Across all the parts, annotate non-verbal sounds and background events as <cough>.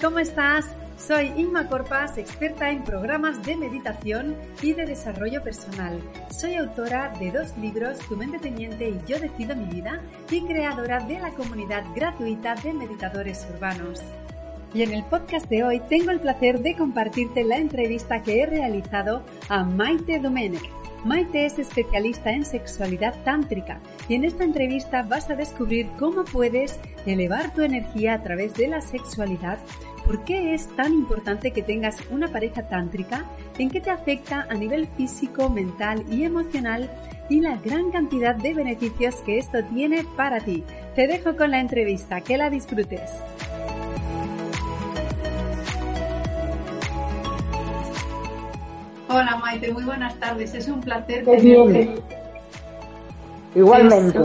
¿Cómo estás? Soy Inma Corpas, experta en programas de meditación y de desarrollo personal. Soy autora de dos libros, Tu mente teniente y Yo decido mi vida, y creadora de la comunidad gratuita de meditadores urbanos. Y en el podcast de hoy tengo el placer de compartirte la entrevista que he realizado a Maite Domenech Maite es especialista en sexualidad tántrica y en esta entrevista vas a descubrir cómo puedes elevar tu energía a través de la sexualidad, por qué es tan importante que tengas una pareja tántrica, en qué te afecta a nivel físico, mental y emocional y la gran cantidad de beneficios que esto tiene para ti. Te dejo con la entrevista, que la disfrutes. Hola Maite, muy buenas tardes. Es un placer tenerte. Igualmente.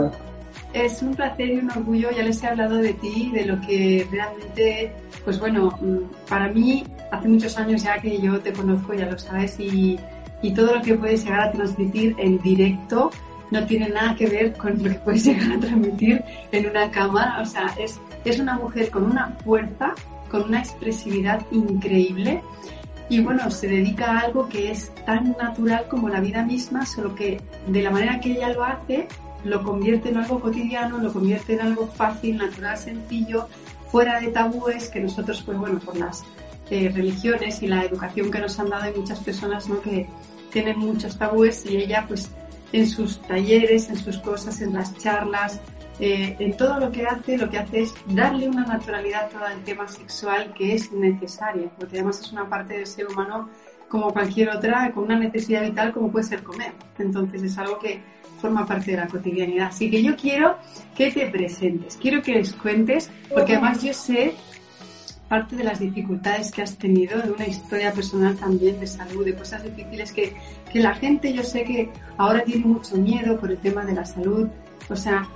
Es, un placer y un orgullo, ya les he hablado de ti, de lo que realmente, pues bueno, mm, para mí hace muchos años ya que yo te conozco, ya lo sabes, y, todo lo que puedes llegar a transmitir en directo no tiene nada que ver con lo que puedes <laughs> llegar a transmitir en una cámara. O sea, es, es una mujer con una fuerza, con una expresividad increíble y bueno, se dedica a algo que es tan natural como la vida misma, solo que de la manera que ella lo hace, lo convierte en algo cotidiano, lo convierte en algo fácil, natural, sencillo, fuera de tabúes que nosotros, pues bueno, por las eh, religiones y la educación que nos han dado hay muchas personas ¿no? que tienen muchos tabúes y ella pues en sus talleres, en sus cosas, en las charlas, eh, en todo lo que hace, lo que hace es darle una naturalidad a todo el tema sexual que es necesaria, porque además es una parte del ser humano como cualquier otra, con una necesidad vital como puede ser comer. Entonces es algo que forma parte de la cotidianidad. Así que yo quiero que te presentes, quiero que les cuentes, porque además yo sé parte de las dificultades que has tenido, de una historia personal también de salud, de cosas difíciles que, que la gente yo sé que ahora tiene mucho miedo por el tema de la salud. O sea,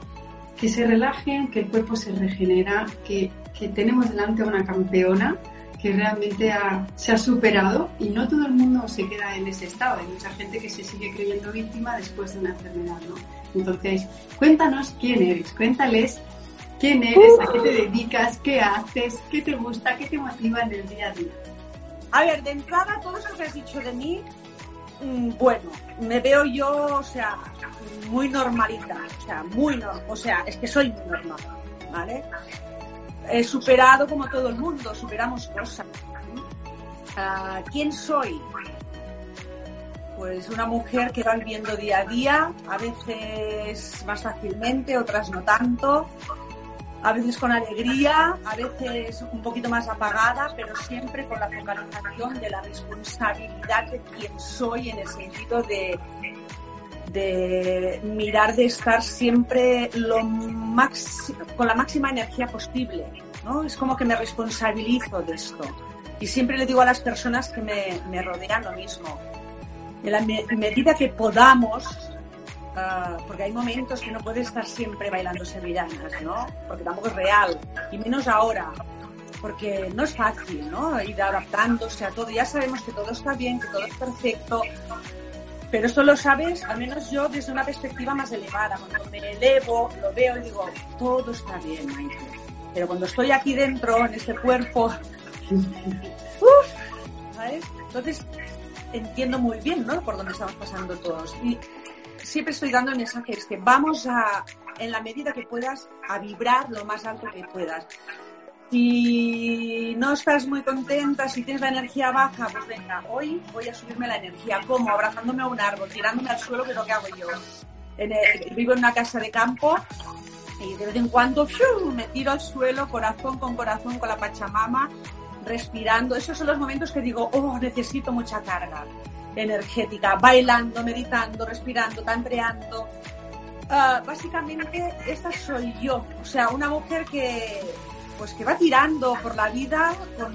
que se relajen, que el cuerpo se regenera, que, tenemos delante a una campeona que realmente se ha superado y no todo el mundo se queda en ese estado. Hay mucha gente que se sigue creyendo víctima después de una enfermedad, ¿no? Entonces, cuéntanos quién eres, cuéntales quién eres, a qué te dedicas, qué haces, qué te gusta, qué te motiva en el día a día. A ver, de entrada, todo eso que has dicho de mí, mm, bueno, me veo yo, o sea, muy normalita, o sea, muy normal, o sea, es que soy muy normal, ¿vale? He superado como todo el mundo, superamos cosas. ¿Quién soy? Pues una mujer que va viviendo día a día, a veces más fácilmente, otras no tanto, a veces con alegría, a veces un poquito más apagada, pero siempre con la focalización de la responsabilidad de quién soy en el sentido de de mirar de estar siempre lo con la máxima energía posible. ¿no? Es como que me responsabilizo de esto. Y siempre le digo a las personas que me, me rodean lo mismo. En la medida que podamos, ah, porque hay momentos que no puedes estar siempre bailando sevillanas, ¿no? Porque tampoco es real. Y menos ahora, porque no es fácil, ¿no? Ir adaptándose a todo. Ya sabemos que todo está bien, que todo es perfecto, pero esto lo sabes, al menos yo, desde una perspectiva más elevada. Cuando me elevo, lo veo y digo, todo está bien, Maite. Pero cuando estoy aquí dentro, en este cuerpo, <laughs> ¿sabes? Entonces, entiendo muy bien, ¿no? Por dónde estamos pasando todos. Y siempre estoy dando el mensaje este, vamos a, en la medida que puedas, a vibrar lo más alto que puedas. Si no estás muy contenta, si tienes la energía baja, pues venga, hoy voy a subirme la energía. ¿Cómo? Abrazándome a un árbol, tirándome al suelo, que es lo que hago yo. vivo en una casa de campo y de vez en cuando me tiro al suelo, corazón con corazón, con la Pachamama, respirando. Esos son los momentos que digo, oh, necesito mucha carga energética, bailando, meditando, respirando, tantreando. Ah, básicamente, esta soy yo. O sea, una mujer que pues que va tirando por la vida con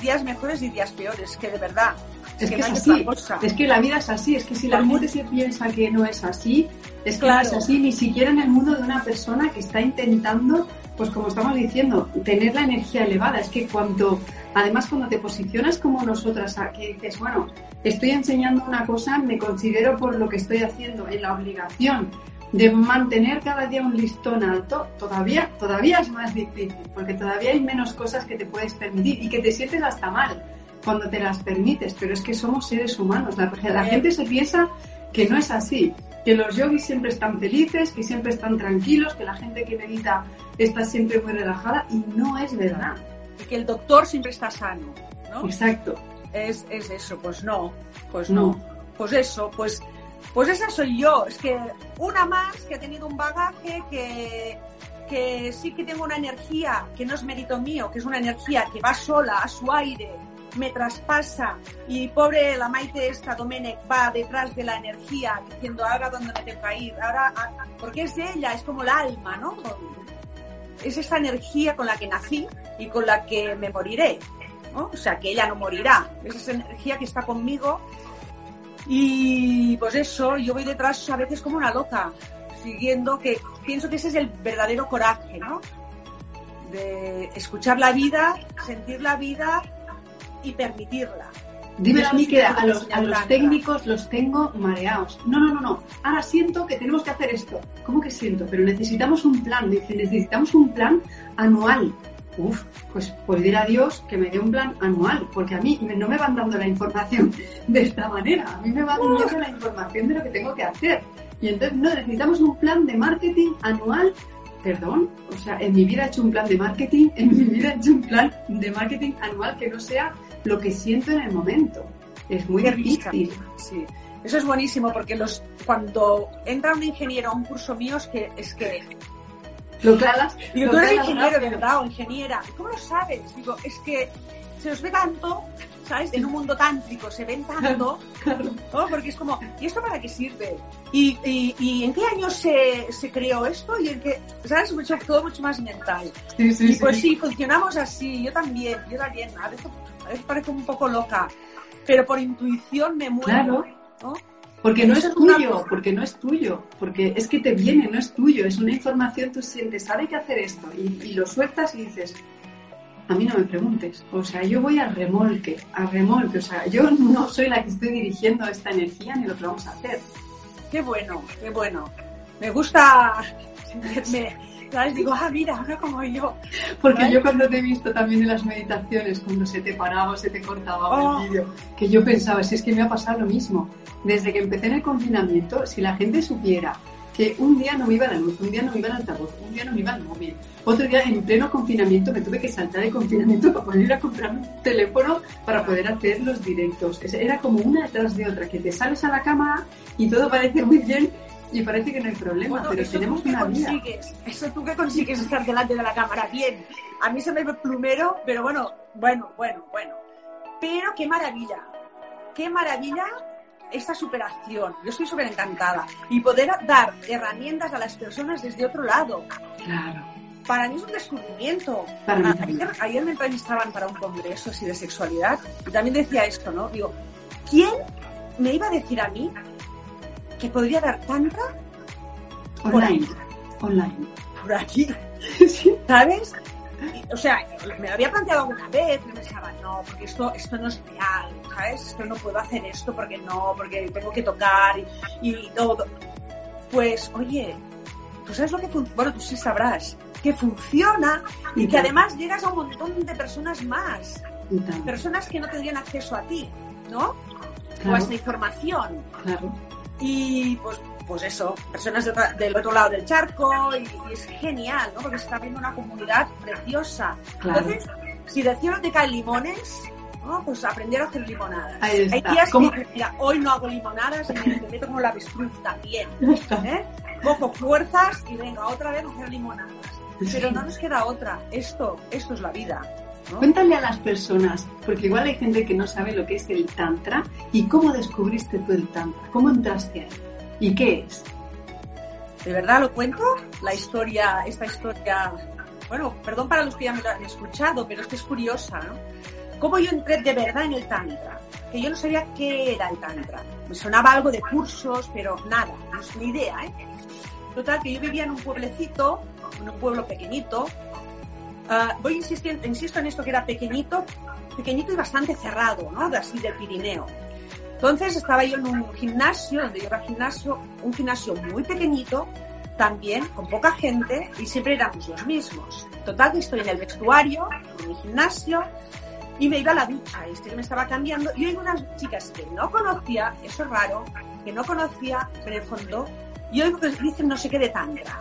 días mejores y días peores, que de verdad. Es, que, es así, es que la vida es así, es que si la gente se piensa que no es así, es que no es así, ni siquiera en el mundo de una persona que está intentando, pues como estamos diciendo, tener la energía elevada. Es que cuando, además cuando te posicionas como nosotras, que dices, bueno, estoy enseñando una cosa, me considero por lo que estoy haciendo en la obligación de mantener cada día un listón alto, todavía, todavía es más difícil, porque todavía hay menos cosas que te puedes permitir y que te sientes hasta mal cuando te las permites, pero es que somos seres humanos. La, la gente se piensa que no es así, que los yogis siempre están felices, que siempre están tranquilos, que la gente que medita está siempre muy relajada y no es verdad. Y que el doctor siempre está sano, ¿no? Exacto. Es, es eso, pues no, pues no. Pues eso, pues pues esa soy yo. Es que una más que ha tenido un bagaje que, que sí que tengo una energía que no es mérito mío, que es una energía que va sola a su aire, me traspasa y pobre la Maite esta Domenech va detrás de la energía diciendo ahora dónde me tengo que ir, ahora porque es ella, es como el alma, ¿no? Es esa energía con la que nací y con la que me moriré, ¿no? O sea, que ella no morirá, es esa energía que está conmigo y pues eso, yo voy detrás a veces como una loca, siguiendo que pienso que ese es el verdadero coraje, ¿no? De escuchar la vida, sentir la vida y permitirla. Dime a mí que a los, a los técnicos los tengo mareados. No, no, no, no. Ahora siento que tenemos que hacer esto. ¿Cómo que siento? Pero necesitamos un plan. Dice, necesitamos un plan anual. Uf, pues, pues dirá Dios que me dé un plan anual, porque a mí no me van dando la información <laughs> de esta manera, a mí me van dando la información de lo que tengo que hacer. Y entonces, no, necesitamos un plan de marketing anual. Perdón, o sea, en mi vida he hecho un plan de marketing, <laughs> en mi vida he hecho un plan de marketing anual que no sea lo que siento en el momento. Es muy difícil. Sí. Eso es buenísimo porque los cuando entra un ingeniero a un curso mío es que es que lo claras. Digo, tú eres ingeniero, de verdad, o ingeniera. ¿Cómo lo sabes? Digo, es que se os ve tanto, ¿sabes? En un mundo tántrico se ven tanto, <laughs> ¿no? Porque es como, ¿y esto para qué sirve? ¿Y, y, en qué año se, se, creó esto? Y en qué, ¿sabes? Mucho, todo mucho más mental. Sí, sí, y pues sí. funcionamos así, yo también, yo también. A veces, a veces parezco un poco loca, pero por intuición me muero. ¿no? Porque no es tuyo, porque no es tuyo, porque es que te viene, no es tuyo, es una información, tú sientes, sabe que hacer esto, y, lo sueltas y dices, a mí no me preguntes, o sea, yo voy al remolque, al remolque, o sea, yo no soy la que estoy dirigiendo esta energía ni lo que vamos a hacer. Qué bueno, qué bueno. Me gusta, me, ¿sabes? Digo, ah, mira, ahora como yo. Porque yo cuando te he visto también en las meditaciones, cuando se te paraba, se te cortaba el oh. vídeo, que yo pensaba, si es que me ha pasado lo mismo. Desde que empecé en el confinamiento, si la gente supiera que un día no me iba la luz, un día no me iba el altavoz, un día no me iba el móvil, otro día en pleno confinamiento me tuve que saltar el confinamiento <laughs> para poder ir a comprar un teléfono para poder hacer los directos. Era como una detrás de otra, que te sales a la cama y todo parece muy bien y parece que no hay problema, pero tenemos una vida. Eso tú que consigues estar delante de la cámara, bien. A mí se me ve plumero, pero bueno, bueno, bueno, bueno. Pero qué maravilla, qué maravilla esta superación. Yo estoy súper encantada. Y poder dar herramientas a las personas desde otro lado. Claro. Para mí es un descubrimiento. ayer, ayer, me entrevistaban para un congreso así de sexualidad y también decía esto, ¿no? Digo, ¿quién me iba a decir a mí que podría dar tanta online. Online. Por aquí. <laughs> ¿Sabes? O sea, me lo había planteado alguna vez, pero pensaba, no, porque esto, esto no es real, ¿sabes? Esto no puedo hacer esto porque no, porque tengo que tocar y, todo. Pues, oye, tú sabes lo que funciona, bueno, tú sí sabrás, que funciona y, que además llegas a un montón de personas más. Personas que no tendrían acceso a ti, ¿no? O a esta información. Claro y pues, pues eso, personas del otro lado del charco y, es genial, ¿no? Porque se está viendo una comunidad preciosa. Entonces, si del cielo te caen limones, ¿no? pues aprender a hacer limonadas. Hay días que, mira, hoy no hago limonadas y me, meto como la avestruz también. <laughs> ¿eh? Cojo fuerzas y venga, otra vez a hacer limonadas. Pero no nos queda otra. Esto, esto es la vida. Cuéntale a las personas, porque igual hay gente que no sabe lo que es el Tantra y cómo descubriste tú el Tantra, cómo entraste ahí y qué es. ¿De verdad lo cuento? La historia, esta historia, bueno, perdón para los que ya me lo han escuchado, pero es que es curiosa, ¿no? ¿Cómo yo entré de verdad en el Tantra? Que yo no sabía qué era el Tantra. Me sonaba algo de cursos, pero nada, no es ni idea, ¿eh? Total, que yo vivía en un pueblecito, en un pueblo pequeñito, Ah, voy insistiendo, insisto en esto que era pequeñito, pequeñito y bastante cerrado, ¿no? Así del Pirineo. Entonces estaba yo en un gimnasio, donde yo al gimnasio, un gimnasio muy pequeñito, también con poca gente y siempre éramos los mismos. Total que estoy en el vestuario, en mi gimnasio, y me iba a la ducha, y este me estaba cambiando, y hay unas chicas que no conocía, eso es raro, que no conocía, pero en el fondo, y oigo que dicen no sé qué de tantra.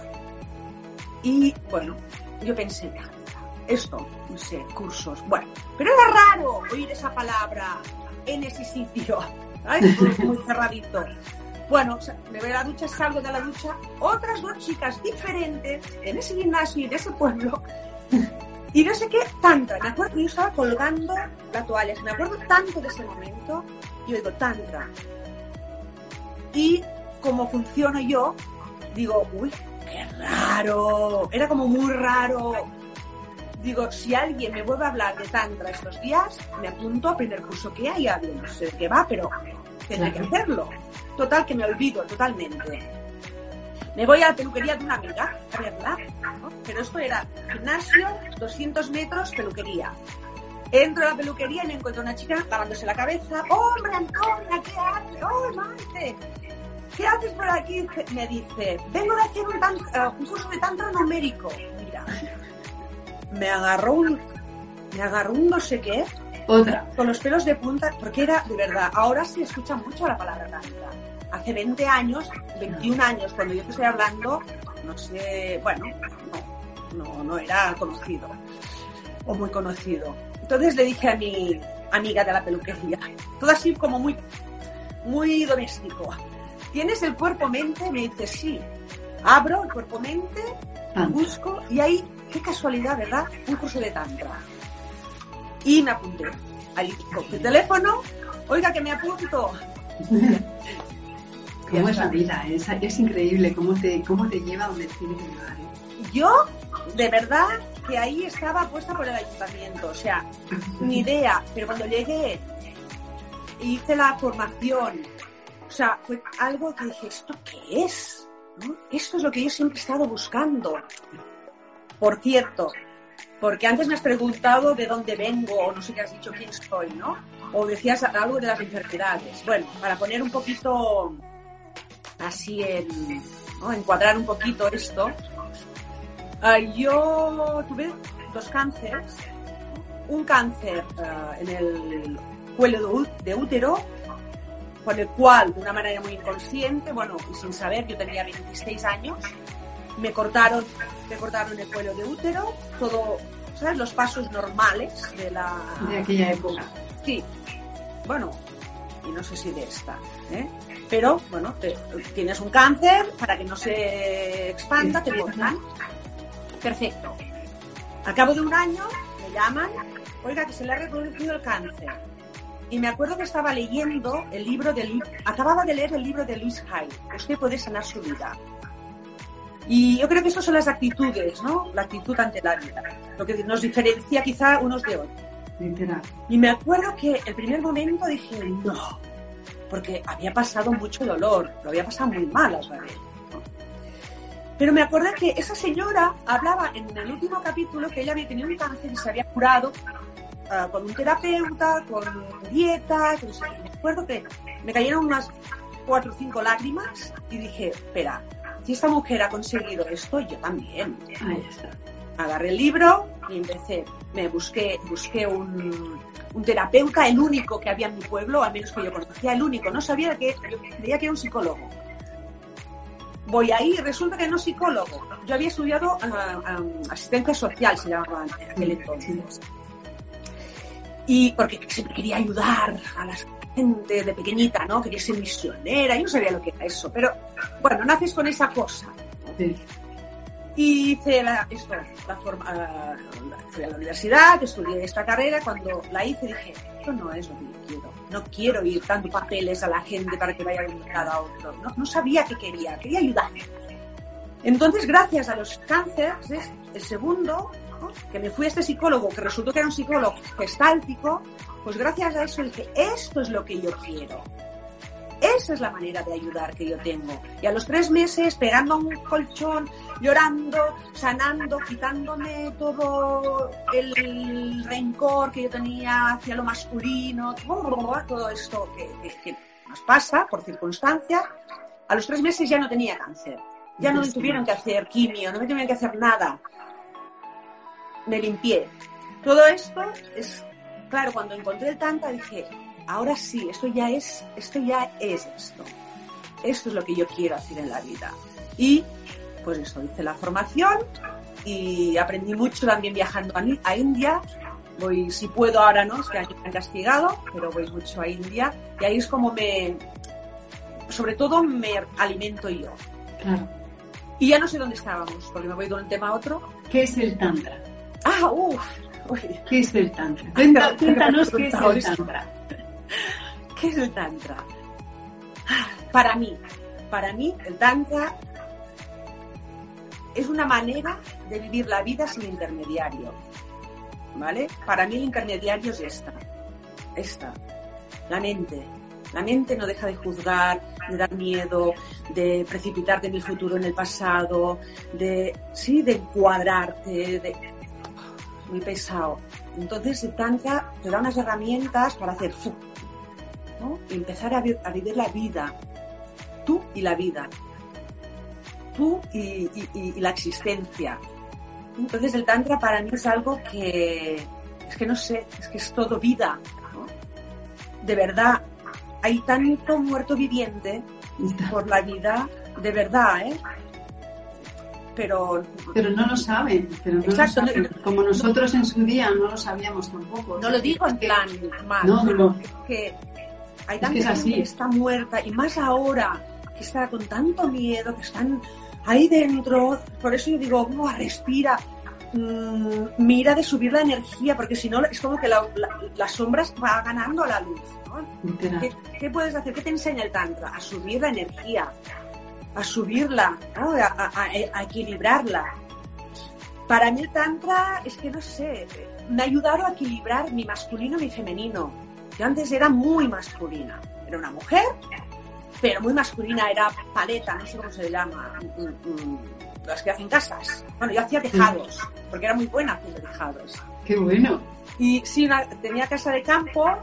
Y bueno, yo pensé, esto, no sé, cursos, bueno, pero era raro oír esa palabra en ese sitio, muy cerradito. Bueno, me voy a la ducha, salgo de la ducha, otras dos chicas diferentes en ese gimnasio y en ese pueblo. Y no sé qué, tantra. Me acuerdo que yo estaba colgando la toalla. Me acuerdo tanto de ese momento. Yo digo, tantra. Y como funciono yo, digo, uy, qué raro. Era como muy raro. Digo, si alguien me vuelve a hablar de tantra estos días, me apunto a primer curso que haya. No sé qué va, pero tendré que hacerlo. Total, que me olvido totalmente. Me voy a la peluquería de una amiga a verla, pero esto era gimnasio, 200 metros, peluquería. Entro a la peluquería y me encuentro una chica lavándose la cabeza. ¡Hombre, Antonia, qué haces! ¡Oh, Marte! ¿Qué haces por aquí? Me dice, vengo de hacer un, eh, un curso de tantra numérico. Mira, me agarró un, me agarró un no sé qué. Otra. Con los pelos de punta, porque era, de verdad, ahora se escucha mucho la palabra tantra. Hace 20 años, 21 años, cuando yo te estoy hablando, no sé, bueno, no, no, no era conocido o muy conocido. Entonces le dije a mi amiga de la peluquería, todo así como muy, muy doméstico. ¿Tienes el cuerpo-mente? Me dice, sí. Abro el cuerpo-mente, busco y ahí, qué casualidad, ¿verdad? Un curso de tantra. Y me apunté. Ahí con el teléfono, oiga que me apunto. <laughs> ¿Cómo es la vida? Es, es increíble cómo te, cómo te lleva donde tiene que llevar. ¿eh? Yo, de verdad, que ahí estaba puesta por el ayuntamiento. O sea, ni idea. Pero cuando llegué, hice la formación. O sea, fue algo que dije, ¿esto qué es? Esto es lo que yo siempre he estado buscando. Por cierto, porque antes me has preguntado de dónde vengo, o no sé qué has dicho quién soy, ¿no? O decías algo de las enfermedades. Bueno, para poner un poquito así en ¿no? encuadrar un poquito esto, uh, yo tuve dos cánceres. Un cáncer uh, en el cuello de útero, con el cual, de una manera muy inconsciente, bueno, y sin saber, yo tenía 26 años, me cortaron, me cortaron el cuello de útero, todo, ¿sabes? Los pasos normales de la... De aquella época. Sí. Bueno, y no sé si de esta, ¿eh? Pero, bueno, tienes un cáncer, para que no se expanda, te cortan. Perfecto. Al cabo de un año me llaman, oiga, que se le ha reconocido el cáncer. Y me acuerdo que estaba leyendo el libro de acababa de leer el libro de Luis Hay, Usted puede sanar su vida. Y yo creo que estas son las actitudes, ¿no? La actitud ante la vida, lo que nos diferencia quizá unos de otros. Y me acuerdo que el primer momento dije, no, porque había pasado mucho dolor, lo había pasado muy mal a veces. Pero me acordé que esa señora hablaba en el último capítulo que ella había tenido un cáncer y se había curado uh, con un terapeuta, con dieta, sé Me acuerdo que me cayeron unas cuatro o cinco lágrimas y dije, espera, si esta mujer ha conseguido esto, yo también. Ahí está. Agarré el libro y empecé, me busqué, busqué un, un terapeuta, el único que había en mi pueblo, al menos que yo conocía, el único. No sabía que, yo creía que era un psicólogo. Voy ahí y resulta que no es psicólogo. Yo había estudiado ah, ah, asistencia social, se llamaba en aquel entonces. Y porque siempre quería ayudar a la gente de pequeñita, ¿no? Quería ser misionera, yo no sabía lo que era eso. Pero bueno, naces con esa cosa. Y hice la, esto, la forma, uh, fui a la universidad, estudié esta carrera, cuando la hice dije, esto no es lo que yo quiero. No quiero ir dando papeles a la gente para que vaya de un lado a otro. No, no sabía qué quería, quería ayudar. Entonces, gracias a los cánceres, el segundo, ¿no? que me fui a este psicólogo, que resultó que era un psicólogo gestáltico, pues gracias a eso dije, esto es lo que yo quiero. Esa es la manera de ayudar que yo tengo. Y a los tres meses, pegando un colchón, llorando, sanando, quitándome todo el rencor que yo tenía hacia lo masculino, todo esto que, nos pasa por circunstancia, a los tres meses ya no tenía cáncer. Ya no me tuvieron que hacer quimio, no me tuvieron que hacer nada. Me limpié. Todo esto es, claro, cuando encontré el tantra dije, ahora sí, esto ya es, esto ya es esto. Esto es lo que yo quiero hacer en la vida. Y pues eso, hice la formación y aprendí mucho también viajando a, India. Voy, si puedo ahora no, es que me han castigado, pero voy mucho a India y ahí es como me, sobre todo me alimento yo. Claro. Y ya no sé dónde estábamos, porque me voy de un tema a otro. ¿Qué es el Tantra? Ah, uff. ¿Qué es el Tantra? Cuéntanos qué es el Tantra. ¿Qué es el Tantra? Para mí, para mí el Tantra es una manera de vivir la vida sin intermediario. ¿Vale? Para mí el intermediario es esta. Esta. La mente. La mente no deja de juzgar, de dar miedo, de precipitarte en el futuro, en el pasado, de, sí, de encuadrarte, de... Muy pesado. Entonces el Tantra te da unas herramientas para hacer ¿no? y empezar a, a vivir la vida. Tú y la vida. Tú y, y, la existencia. Entonces el Tantra para mí es algo que, es que no sé, es que es todo vida. ¿no? De verdad, hay tanto muerto viviente por la vida, de verdad, ¿eh? Pero, pero no lo saben, pero exacto, como nosotros en su día no lo sabíamos tampoco. No lo digo en plan mal, no, es que hay tanta gente que está muerta y más ahora que está con tanto miedo, que están ahí dentro, por eso yo digo, oh, respira, mmm, mira de subir la energía, porque si no es como que la, las sombras va ganando la luz. ¿Qué, puedes hacer? ¿Qué te enseña el Tantra? A subir la energía, a subirla, a, equilibrarla. Para mí el Tantra es que no sé, me ha ayudado a equilibrar mi masculino y mi femenino. Yo antes era muy masculina, era una mujer, pero muy masculina, era paleta, no sé cómo se llama, mm, mm, mm, las que hacen casas. Bueno, yo hacía tejados, porque era muy buena haciendo tejados. ¡Qué bueno! Y sí, tenía casa de campo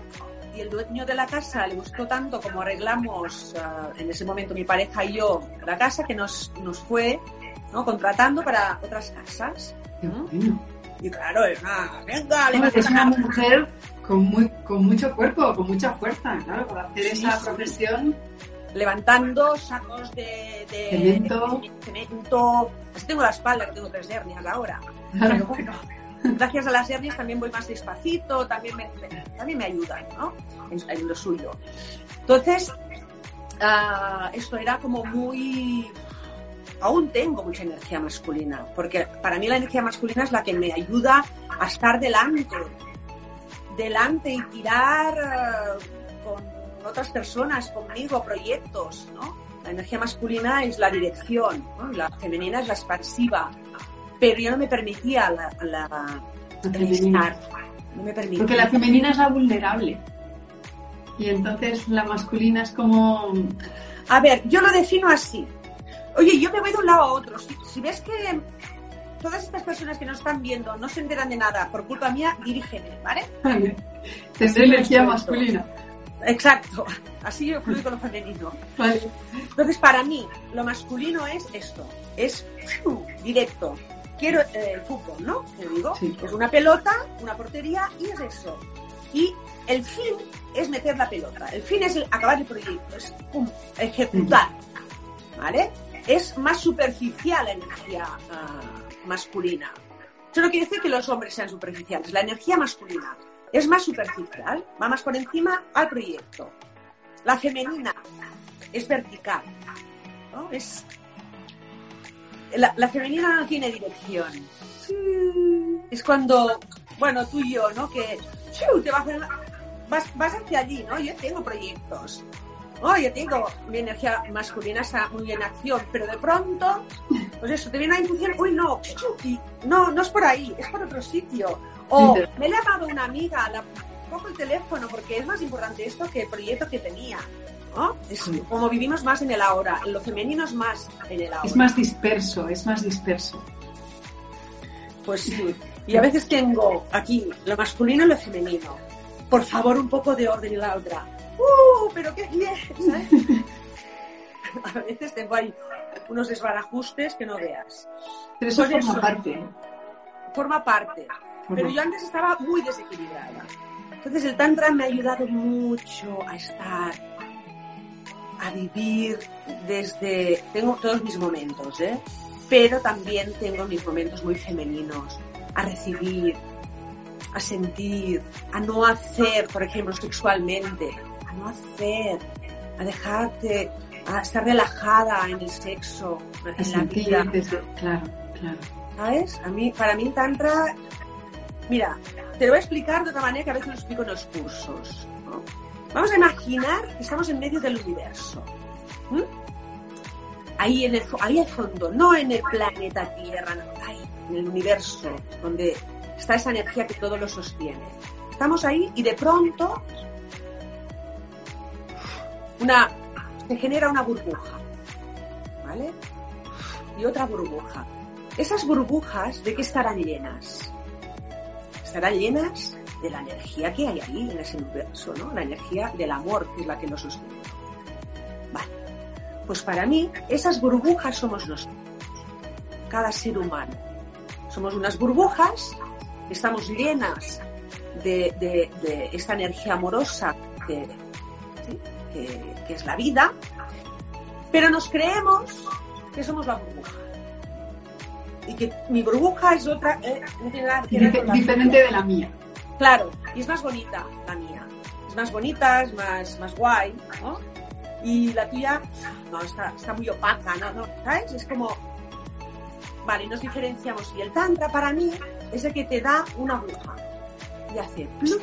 y el dueño de la casa le gustó tanto como arreglamos ah, en ese momento mi pareja y yo la casa que nos, nos fue ¿no? contratando para otras casas. Y claro, es una, venga, es una mujer con, muy, con mucho cuerpo, con mucha fuerza, claro, para hacer esa profesión. Levantando sacos de, de cemento. cemento. Así tengo la espalda, que tengo tres hernias ahora. Pero bueno gracias a las hernias también voy más despacito, también me, también me ayudan, ¿no? En, lo suyo. Entonces, uh, esto era como muy... Aún tengo mucha energía masculina, porque para mí la energía masculina es la que me ayuda a estar delante, delante y tirar uh, con otras personas, conmigo, proyectos, ¿no? La energía masculina es la dirección, la femenina es la expansiva, pero yo no me permitía la, la, No me permitía. Porque la femenina es la vulnerable. Y entonces la masculina es como... A ver, yo lo defino así. Oye, yo me voy de un lado a otro. Si, ves que todas estas personas que nos están viendo no se enteran de nada por culpa mía, dirígeme, ¿vale? Vale. Tendré energía masculina. Exacto. Así yo fluyo con lo femenino. Vale. Entonces, para mí, lo masculino es esto. Es directo, quiero eh, el fútbol, ¿no? Te digo, es una pelota, una portería y es eso. Y el fin es meter la pelota, el fin es acabar el proyecto, es ejecutar, ¿vale? Es más superficial la energía ah, masculina. Eso no quiere decir que los hombres sean superficiales, la energía masculina es más superficial, va más por encima al proyecto. La femenina es vertical, ¿no? Es la, femenina no tiene dirección. Es cuando, bueno, tú y yo, ¿no? Que te vas, vas, vas hacia allí, ¿no? Yo tengo proyectos. Oh, yo tengo mi energía masculina está muy en acción, pero de pronto, pues eso, te viene una intuición, uy, no, y no, no es por ahí, es por otro sitio. O me he llamado una amiga, la, cojo el teléfono porque es más importante esto que el proyecto que tenía. Es como vivimos más en el ahora, lo femenino es más en el ahora. Es más disperso, es más disperso. Pues sí. <laughs> Y a veces tengo aquí lo masculino y lo femenino. Por favor, un poco de orden y la otra. ¡uh! Pero qué bien, ¿sabes? <laughs> A veces tengo ahí unos desbarajustes que no veas. Pero eso forma eso. parte. Forma parte. Pero yo antes estaba muy desequilibrada. Entonces el Tantra me ha ayudado mucho a estar, a vivir desde... Tengo todos mis momentos, ¿eh? Pero también tengo mis momentos muy femeninos, a recibir, a sentir, a no hacer, por ejemplo, sexualmente, a no hacer, a dejarte, a estar relajada en el sexo, A en la vida. desde- Claro, claro. ¿Sabes? A mí, para mí Tantra, mira, te lo voy a explicar de otra manera que a veces lo explico en los cursos. ¿no? Vamos a imaginar que estamos en medio del universo. ¿m? Ahí, en el, ahí al fondo, no en el planeta Tierra, no, ahí, en el universo, donde está esa energía que todo lo sostiene. Estamos ahí y de pronto una, se genera una burbuja. ¿Vale? Y otra burbuja. Esas burbujas, ¿de qué estarán llenas? Estarán llenas de la energía que hay ahí en ese universo, ¿no? La energía del amor, que es la que lo sostiene. Vale. Pues para mí, esas burbujas somos nosotros. Cada ser humano. Somos unas burbujas, estamos llenas de, de- de esta energía amorosa que, ¿sí? que- que es la vida, pero nos creemos que somos la burbuja. Y que mi burbuja es otra, eh, no tiene nada que ver Dif- con la diferente de la mía. Claro, y es más bonita la mía. Es más bonita, es más, más guay, ¿no? Y la tuya, no, está, está muy opaca, ¿no? no ¿Sabes? Es como... Vale, nos diferenciamos. Y el tantra para mí es el que te da una aguja y hace pluf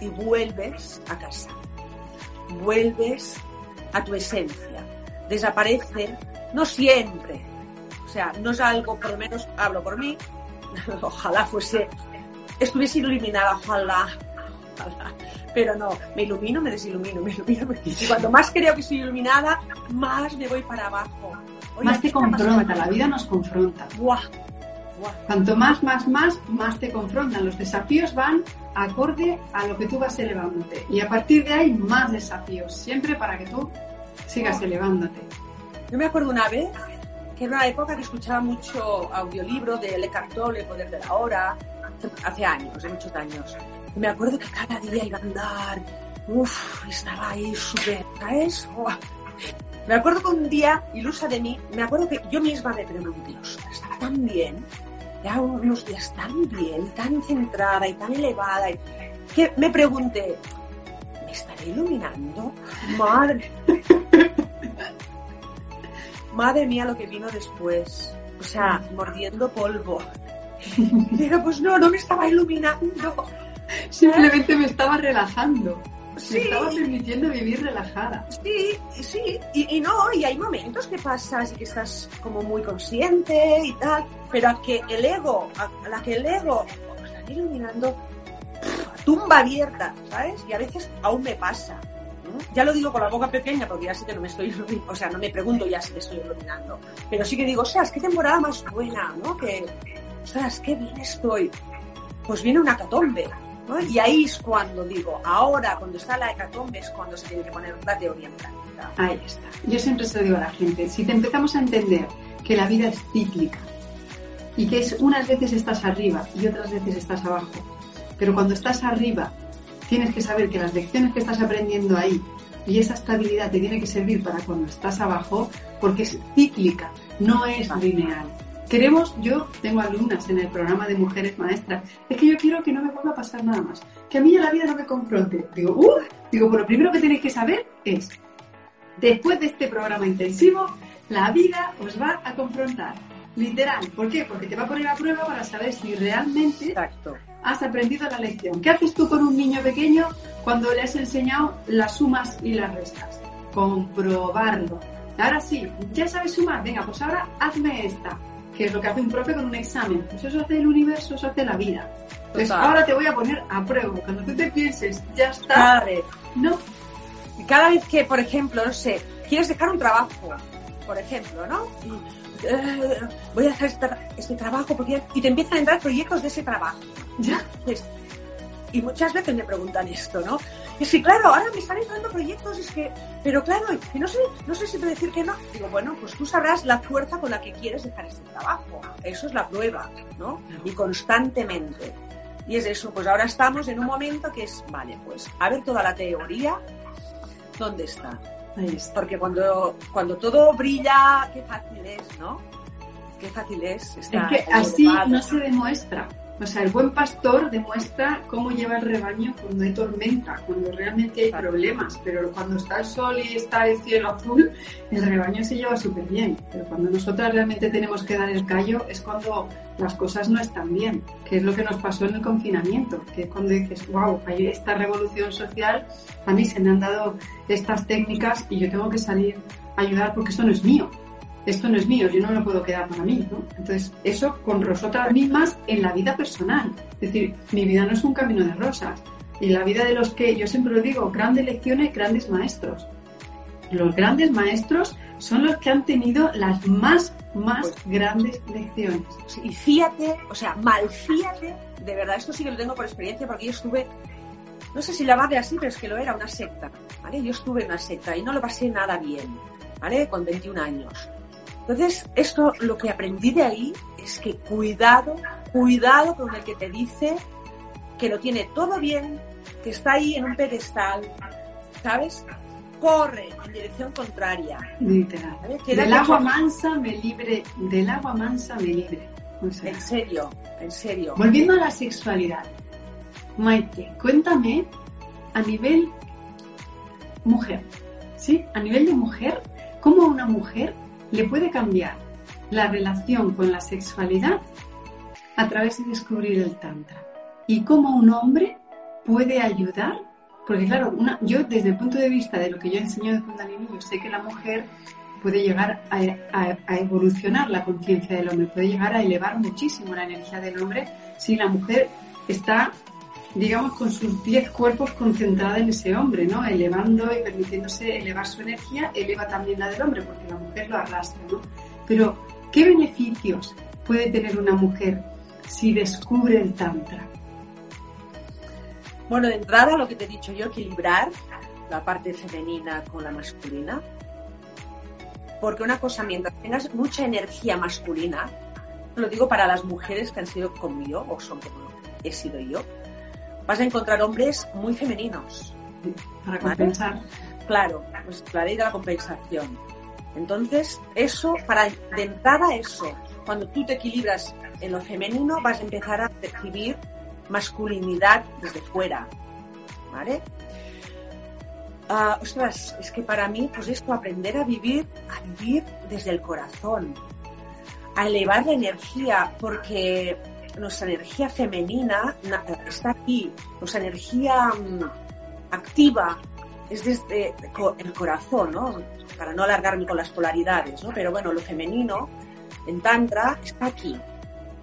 y vuelves a casa. Vuelves a tu esencia. Desaparece, no siempre. O sea, no es algo, por lo menos hablo por mí, <laughs> ojalá fuese estuviese iluminada, ojalá, ojalá. Pero no, me ilumino, me desilumino, me ilumino, me... Y cuanto más creo que estoy iluminada, más me voy para abajo. Oye, Más ¿qué te confronta, la vida nos confronta. Buah, buah. Cuanto más, más, más, más te confrontan. Los desafíos van acorde a lo que tú vas elevándote. Y a partir de ahí, más desafíos. Siempre para que tú sigas elevándote. Yo me acuerdo una vez que era una época que escuchaba mucho audiolibro de Le Tolle, El Poder de la Hora, hace años, hace muchos años. Y me acuerdo que cada día iba a andar, uff, estaba ahí súper, ¿sabes? Me acuerdo que un día, ilusa de mí, me acuerdo que yo misma me pregunté, estaba tan bien, ya unos días tan bien, tan centrada y tan elevada, que me pregunté, ¿me estaré iluminando? Madre. <laughs> Madre mía lo que vino después. O sea, mordiendo polvo. Y <laughs> digo, pues no, no me estaba iluminando. Simplemente me estaba relajando. Me Sí, estaba permitiendo vivir relajada. sí, sí. Y, y no, y hay momentos que pasas y que estás como muy consciente y tal. Pero a que el ego, a, a la que el ego me está iluminando, pff, tumba abierta, ¿sabes? Y a veces aún me pasa. Ya lo digo con la boca pequeña porque ya sé que no me estoy iluminando, o sea, no me pregunto ya si me estoy iluminando, pero sí que digo, ostras, qué temporada más buena, ¿no? Que, ostras, qué bien estoy. Pues viene una catombe, ¿no? Y ahí es cuando digo, ahora, cuando está la hecatombe, es cuando se tiene que poner la teoría en práctica. Ahí está. Yo siempre se lo digo a la gente, si te empezamos a entender que la vida es cíclica y que es unas veces estás arriba y otras veces estás abajo, pero cuando estás arriba tienes que saber que las lecciones que estás aprendiendo ahí y esa estabilidad te tiene que servir para cuando estás abajo porque es cíclica, no es lineal. Queremos, yo tengo alumnas en el programa de mujeres maestras, es que yo quiero que no me vuelva a pasar nada más, que a mí ya la vida no me confronte. Digo, uh, digo, pues lo primero que tenéis que saber es Después de este programa intensivo, la vida os va a confrontar. Literal. ¿Por qué? Porque te va a poner a prueba para saber si realmente Exacto. has aprendido la lección. ¿Qué haces tú con un niño pequeño cuando le has enseñado las sumas y las restas? Comprobarlo. Ahora sí, ya sabes sumar. Venga, pues ahora hazme esta. Que es lo que hace un profe con un examen. Pues eso hace el universo, eso hace la vida. Pues Total. ahora te voy a poner a prueba. Cuando tú te pienses, ya está. Cada vez. No, cada vez que, por ejemplo, no sé, quieres dejar un trabajo, por ejemplo, ¿no? Y, eh, voy a hacer este, este trabajo porque... Y te empiezan a entrar proyectos de ese trabajo. ya. Dices, y muchas veces me preguntan esto, ¿no? Es que, claro, ahora me están entrando proyectos, es que, pero claro, y no sé, no sé si te decir que no. Digo, bueno, pues tú sabrás la fuerza con la que quieres dejar este trabajo. Eso es la prueba, ¿no? Y constantemente. Y es eso, pues ahora estamos en un momento que es, vale, pues a ver toda la teoría, ¿dónde está? Está. Porque cuando, cuando todo brilla, qué fácil es, ¿no? Qué fácil es. Es estar que así elevado. no se demuestra. O sea, el buen pastor demuestra cómo lleva el rebaño cuando hay tormenta, cuando realmente hay problemas. Pero cuando está el sol y está el cielo azul, el rebaño se lleva súper bien. Pero cuando nosotras realmente tenemos que dar el callo es cuando las cosas no están bien, que es lo que nos pasó en el confinamiento, que es cuando dices, wow, hay esta revolución social, a mí se me han dado estas técnicas y yo tengo que salir a ayudar porque esto no es mío esto no es mío, yo no me lo puedo quedar para mí, ¿no? Entonces, eso con nosotras mismas en la vida personal. Es decir, mi vida no es un camino de rosas. Y la vida de los que, yo siempre lo digo, grandes lecciones, grandes maestros. Los grandes maestros son los que han tenido las más, más grandes lecciones. Y fíjate, o sea, malfíate, de verdad, esto sí que lo tengo por experiencia porque yo estuve, no sé si llamarle así, pero es que lo era, una secta, ¿vale? Yo estuve en una secta y no lo pasé nada bien, ¿vale? Con 21 años. Entonces, esto, lo que aprendí de ahí es que cuidado, cuidado con el que te dice que lo tiene todo bien, que está ahí en un pedestal, ¿sabes? Corre en dirección contraria. Literal. Del agua mansa me libre, del agua mansa me libre. O sea, En serio, en serio. Volviendo a la sexualidad, Maite, cuéntame a nivel mujer, ¿sí? A nivel de mujer, ¿cómo una mujer le puede cambiar la relación con la sexualidad a través de descubrir el Tantra? ¿Y cómo un hombre puede ayudar? Porque claro, una- yo desde el punto de vista de lo que yo enseño de Kundalini, yo sé que la mujer puede llegar a, evolucionar la conciencia del hombre, puede llegar a elevar muchísimo la energía del hombre si la mujer está, digamos, con sus 10 cuerpos concentrada en ese hombre, ¿no? Elevando y permitiéndose elevar su energía, eleva también la del hombre, porque la mujer lo arrastra, ¿no? Pero, ¿qué beneficios puede tener una mujer si descubre el Tantra? Bueno, de entrada lo que te he dicho yo, equilibrar la parte femenina con la masculina. Porque una cosa, mientras tengas mucha energía masculina, lo digo para las mujeres que han sido conmigo o son como he sido yo, vas a encontrar hombres muy femeninos. Para Vale. compensar. Claro, pues la ley de la compensación. Entonces, eso, para de entrada eso, cuando tú te equilibras en lo femenino, vas a empezar a percibir masculinidad desde fuera, ¿vale? Ah, ostras, es que para mí, pues esto, aprender a vivir, a vivir desde el corazón, a elevar la energía, porque nuestra energía femenina na- está aquí, nuestra energía mm, activa es desde el corazón, ¿no? Para no alargarme con las polaridades, ¿no? Pero bueno, lo femenino en Tantra está aquí,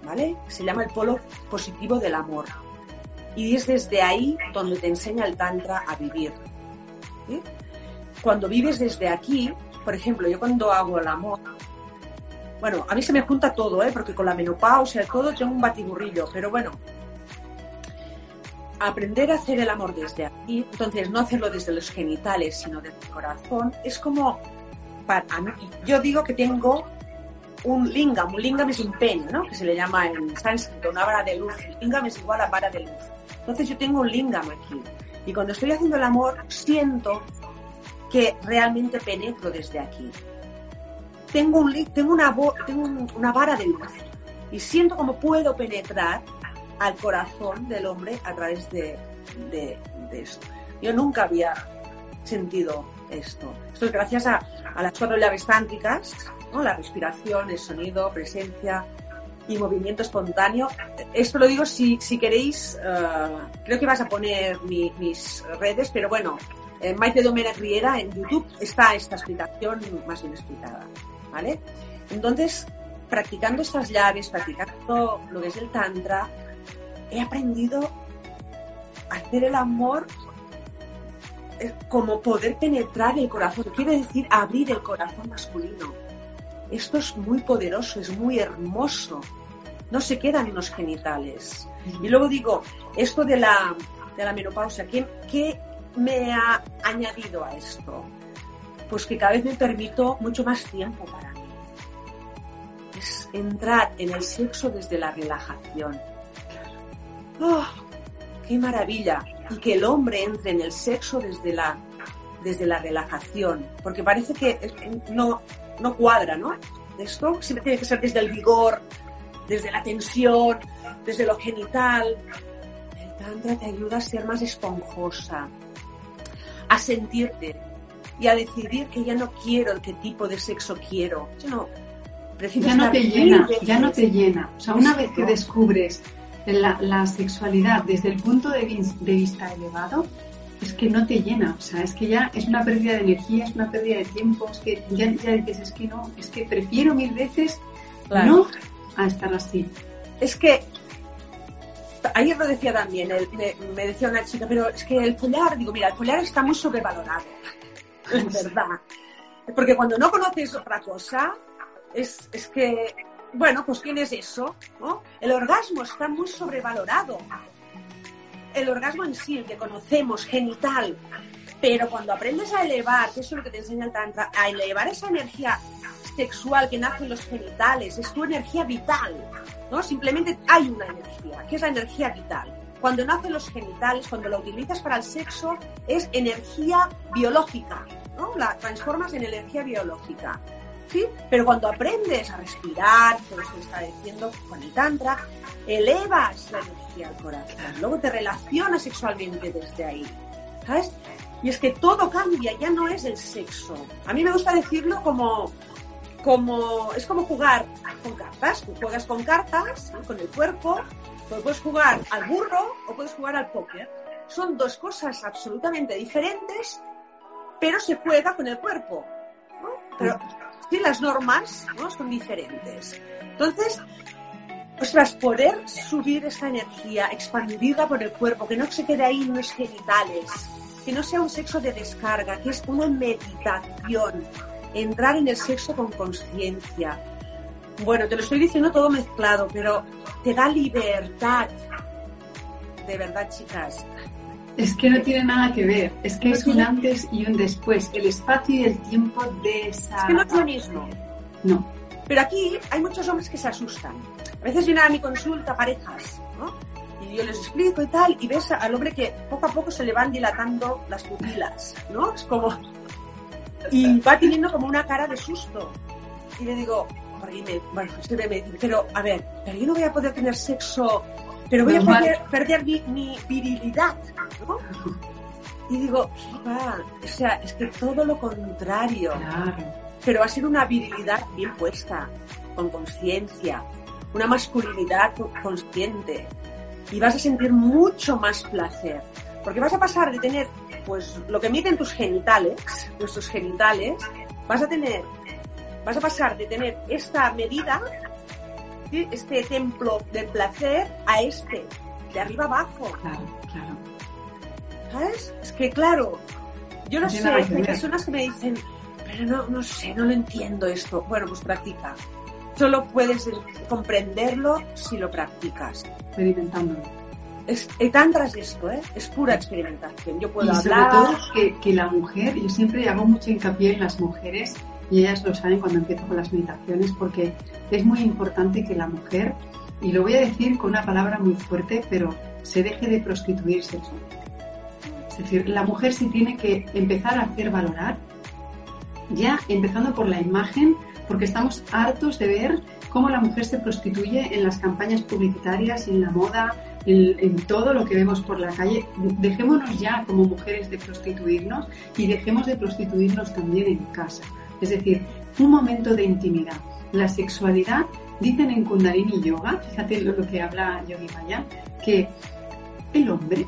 ¿vale? Se llama el polo positivo del amor. Y es desde ahí donde te enseña el Tantra a vivir. Cuando vives desde aquí, por ejemplo, yo cuando hago el amor, bueno, a mí se me junta todo, ¿eh? Porque con la menopausia y todo tengo un batiburrillo, pero bueno, aprender a hacer el amor desde aquí, entonces no hacerlo desde los genitales, sino desde el corazón, es como, para mí, yo digo que tengo un lingam, un lingam es un pen, ¿no? Que se le llama en sánscrito, una vara de luz. Lingam es igual a vara de luz. Entonces yo tengo un lingam aquí. Y cuando estoy haciendo el amor, siento que realmente penetro desde aquí. Tengo, un, tengo, una, tengo un- una vara de luz y siento como puedo penetrar al corazón del hombre a través de, de- de esto. Yo nunca había sentido esto. Esto es gracias a, a las cuatro llaves tántricas, ¿no? la respiración, el sonido, presencia y movimiento espontáneo. Esto lo digo si, si queréis, eh, creo que vas a poner mi- mis redes, pero bueno, en Maite Domènech Riera en YouTube está esta explicación más bien explicada, ¿vale? Entonces, practicando estas llaves, practicando lo que es el tantra, he aprendido a hacer el amor eh, como poder penetrar el corazón, quiere decir abrir el corazón masculino. Esto es muy poderoso, es muy hermoso, no se quedan unos genitales. Y luego digo, esto de la, de la menopausia, ¿qué, ¿qué me ha añadido a esto? Pues que cada vez me permito mucho más tiempo para mí. Es entrar en el sexo desde la relajación. ¡Oh! ¡Qué maravilla! Y que el hombre entre en el sexo desde la, desde la relajación. Porque parece que no, no cuadra, ¿no? Esto siempre tiene que ser desde el vigor, desde la tensión, desde lo genital. El Tantra te ayuda a ser más esponjosa, a sentirte y a decidir que ya no quiero el qué tipo de sexo quiero, sino ya no te llena, ya no te llena. O sea, una vez que descubres la, sexualidad desde el punto de, vista elevado, es que no te llena, o sea, es que ya es una pérdida de energía, es una pérdida de tiempo, es que ya, dices, es que no, es que prefiero mil veces no a estar así. Es que ayer lo decía también, me, decía una chica, pero es que el follar, digo, mira, el follar está muy sobrevalorado, <laughs> es verdad. Porque cuando no conoces otra cosa, es, es que, bueno, pues tienes eso, ¿no? El orgasmo está muy sobrevalorado. El orgasmo en sí, el que conocemos, genital. Pero cuando aprendes a elevar, que eso es lo que te enseña el Tantra, a elevar esa energía sexual que nace en los genitales, es tu energía vital, ¿no? Simplemente hay una energía, que es la energía vital. Cuando nacen los genitales, cuando la utilizas para el sexo, es energía biológica, ¿no? La transformas en energía biológica. ¿Sí? Pero cuando aprendes a respirar, como se está diciendo con el Tantra, elevas la energía al corazón, luego te relacionas sexualmente desde ahí. ¿Sabes? Y es que todo cambia, ya no es el sexo. A mí me gusta decirlo como como, es como jugar con cartas. Tú juegas con cartas, con el cuerpo, puedes jugar al burro o puedes jugar al póker. Son dos cosas absolutamente diferentes, pero se juega con el cuerpo. Pero sí, las normas ¿no? son diferentes. Entonces, ostras, poder subir esa energía, expandirla por el cuerpo, que no se quede ahí en los genitales, que no sea un sexo de descarga, que es una meditación, entrar en el sexo con conciencia. Bueno, te lo estoy diciendo todo mezclado, pero te da libertad. De verdad, chicas. Es que no tiene nada que ver, es que es un antes y un después. El espacio y el tiempo de esa. Es que no es lo mismo. No. Pero aquí hay muchos hombres que se asustan. A veces vienen a mi consulta parejas, ¿no? Y yo les explico y tal, y ves al hombre que poco a poco se le van dilatando las pupilas, ¿no? Es como, y va teniendo como una cara de susto. Y le digo, bueno, pero a ver, pero yo no voy a poder tener sexo, pero voy a perder, mi, virilidad, ¿no? Y digo, ¿qué va? O sea, es que todo lo contrario. Pero va a ser una virilidad bien puesta, con conciencia, una masculinidad consciente. Y vas a sentir mucho más placer. Porque vas a pasar de tener pues lo que miden tus genitales, nuestros genitales, vas a tener, vas a pasar de tener esta medida, este templo del placer, a este, de arriba abajo. Claro, claro. ¿Sabes? Es que claro, yo no, sé, hay personas que me dicen, pero no, no sé, no lo entiendo esto. Bueno, pues practica. Solo puedes comprenderlo si lo practicas. Experimentándolo es, tantra es esto, ¿eh? es pura experimentación. Yo puedo y sobre todo que, que, la mujer, yo siempre hago mucho hincapié en las mujeres y ellas lo saben cuando empiezo con las meditaciones porque es muy importante que la mujer, y lo voy a decir con una palabra muy fuerte, pero se deje de prostituir sexualmente. Es decir, la mujer sí tiene que empezar a hacer valorar, ya empezando por la imagen, porque estamos hartos de ver cómo la mujer se prostituye en las campañas publicitarias, en la moda, en, todo lo que vemos por la calle. Dejémonos ya como mujeres de prostituirnos y dejemos de prostituirnos también en casa. Es decir, un momento de intimidad. La sexualidad, dicen en Kundalini Yoga, fíjate lo que habla Yogi Maya, que el hombre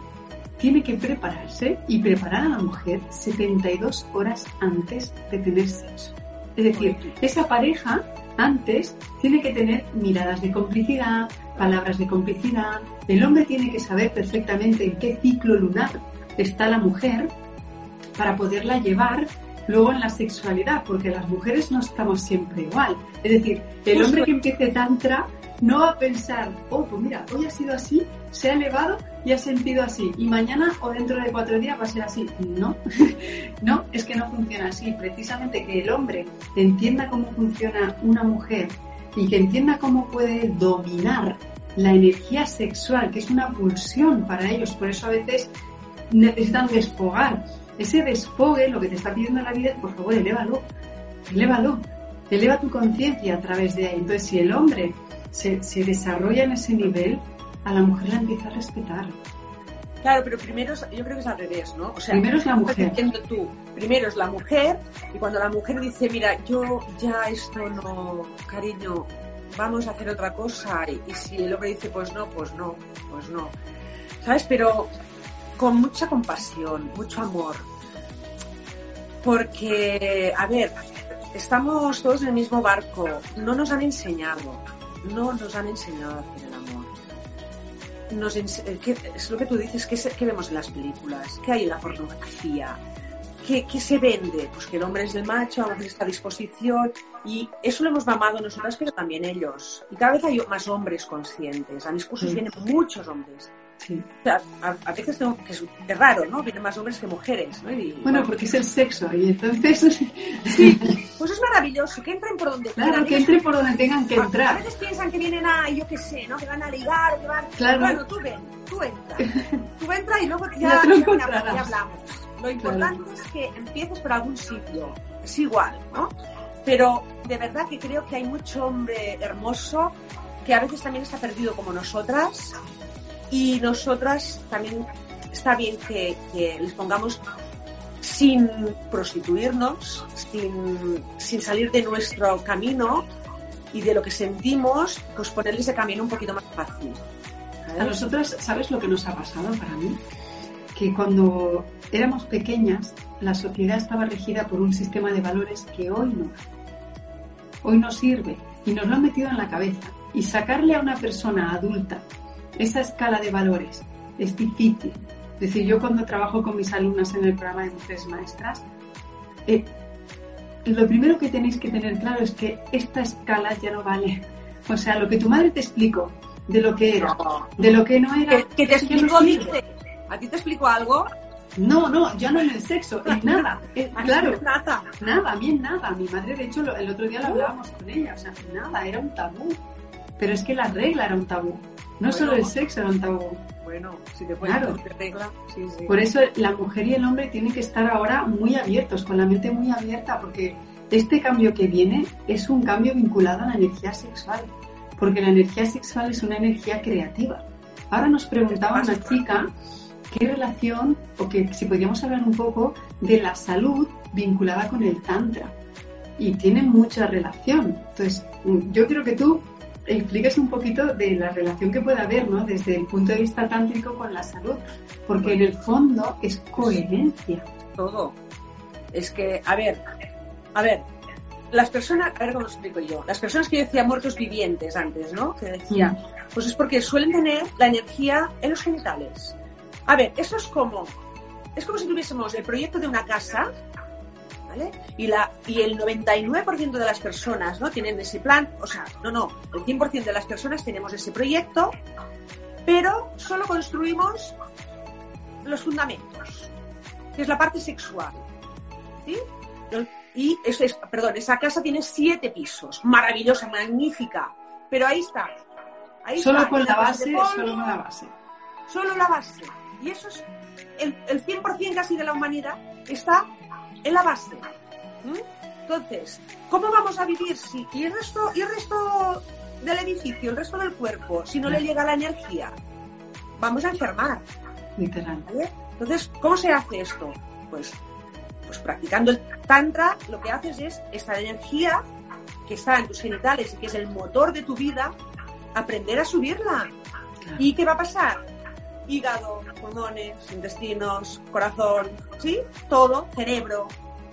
tiene que prepararse y preparar a la mujer 72 horas antes de tener sexo. Es decir, esa pareja antes tiene que tener miradas de complicidad, palabras de complicidad. El hombre tiene que saber perfectamente en qué ciclo lunar está la mujer para poderla llevar luego en la sexualidad, porque las mujeres no estamos siempre igual. Es decir, el hombre que empiece tantra no va a pensar, oh, pues mira, hoy ha sido así, se ha elevado y ha sentido así, y mañana o dentro de cuatro días va a ser así. No, <laughs> no, es que no funciona así. Precisamente que el hombre entienda cómo funciona una mujer y que entienda cómo puede dominar la energía sexual, que es una pulsión para ellos, por eso a veces necesitan desfogar. Ese desfogue, lo que te está pidiendo la vida, por favor, elévalo, elévalo, eleva tu conciencia a través de ahí. Entonces, si el hombre se, se desarrolla en ese nivel, a la mujer la empieza a respetar. Claro, pero primero es- yo creo que es al revés, ¿no? O sea, Primero es la mujer. tú, primero es la mujer y cuando la mujer dice, mira, yo ya esto no, cariño, vamos a hacer otra cosa y, y si el hombre dice, pues no, pues no, pues no, ¿sabes? Pero con mucha compasión, mucho amor, porque, a ver, estamos todos en el mismo barco, no nos han enseñado, no nos han enseñado a hacer el amor nos eh, ¿qué- es lo que tú dices, ¿qué, qué vemos en las películas? ¿Qué hay en la pornografía? ¿Qué, qué se vende? Pues que el hombre es el macho, a veces está a disposición y eso lo hemos mamado nosotras, pero también ellos. Y cada vez hay más hombres conscientes. A mis cursos vienen muchos hombres. Sí. O sea, a, a veces tengo, que es, es raro, ¿no? Vienen más hombres que mujeres, ¿no? Y, Bueno, porque es el sexo y entonces, <laughs> pues es maravilloso, que entren por donde claro, que entre por donde tengan que A- A entrar. veces piensan que vienen a, yo qué sé, ¿no? Que van a ligar, que van... Claro. Bueno, tú ven, tú entra. <laughs> Tú entra y luego ya, Ya ya, ya hablamos. Lo importante es que empieces por algún sitio. Es igual, ¿no? Pero de verdad que creo que hay mucho hombre hermoso que a veces también está perdido como nosotras y nosotras también está bien que, que les pongamos sin prostituirnos, sin, sin salir de nuestro camino y de lo que sentimos, pues ponerle ese camino un poquito más fácil. A nosotros, ¿sabes lo que nos ha pasado para mí? Que cuando éramos pequeñas, la sociedad estaba regida por un sistema de valores que hoy no. Hoy no sirve y nos lo han metido en la cabeza. Y sacarle a una persona adulta esa escala de valores es difícil. Es decir, yo cuando trabajo con mis alumnas en el programa de Mujeres Maestras, eh, lo primero que tenéis que tener claro es que esta escala ya no vale. O sea, lo que tu madre te explicó de lo que era, de lo que no era. que, te ya no. ¿A ti te explico algo? No, no, ya no en el sexo, en <laughs> nada. Eh, claro, Nada. nada, a mí en nada. Mi madre, de hecho, lo- el otro día lo hablábamos con ella, o sea, nada, era un tabú. Pero es que la regla era un tabú. No Bueno. solo el sexo era un tabú. Bueno, si te pones Claro. de regla, sí, sí. Por eso la mujer y el hombre tienen que estar ahora muy abiertos, con la mente muy abierta, porque este cambio que viene es un cambio vinculado a la energía sexual, porque la energía sexual es una energía creativa. Ahora nos preguntaba una chica qué relación, o que si podríamos hablar un poco de la salud vinculada con el tantra. Y tiene mucha relación. Entonces, yo quiero que tú expliques un poquito de la relación que puede haber, ¿no? Desde el punto de vista tántrico con la salud, porque en el fondo es coherencia. todo. Es que, a ver, a ver, las personas, a ver cómo lo explico yo, las personas que yo decía muertos vivientes antes, ¿no? Que decía, pues es porque suelen tener la energía en los genitales. A ver, eso es como, es como si tuviésemos el proyecto de una casa, ¿vale? Y, la, y el 99% de las personas, ¿no? Tienen ese plan, o sea, no, no, el 100% de las personas tenemos ese proyecto, pero solo construimos los fundamentos, que es la parte sexual. ¿Sí? Y eso es, perdón, esa casa tiene siete pisos, maravillosa, magnífica, pero ahí está. Ahí Solo está, con la base, polvo, solo con la base. solo la base. Y eso es el, el 100% casi de la humanidad está en la base. ¿Mm? Entonces, ¿cómo vamos a vivir si y el resto y el resto del edificio, el resto del cuerpo, si no le llega la energía? Vamos a enfermar. Literal. ¿vale? Entonces, ¿cómo se hace esto? Pues, pues practicando el tantra, lo que haces es esta energía que está en tus genitales y que es el motor de tu vida, aprender a subirla. Claro. ¿Y qué va a pasar? Hígado, pulmones, intestinos, corazón, ¿sí? Todo, cerebro.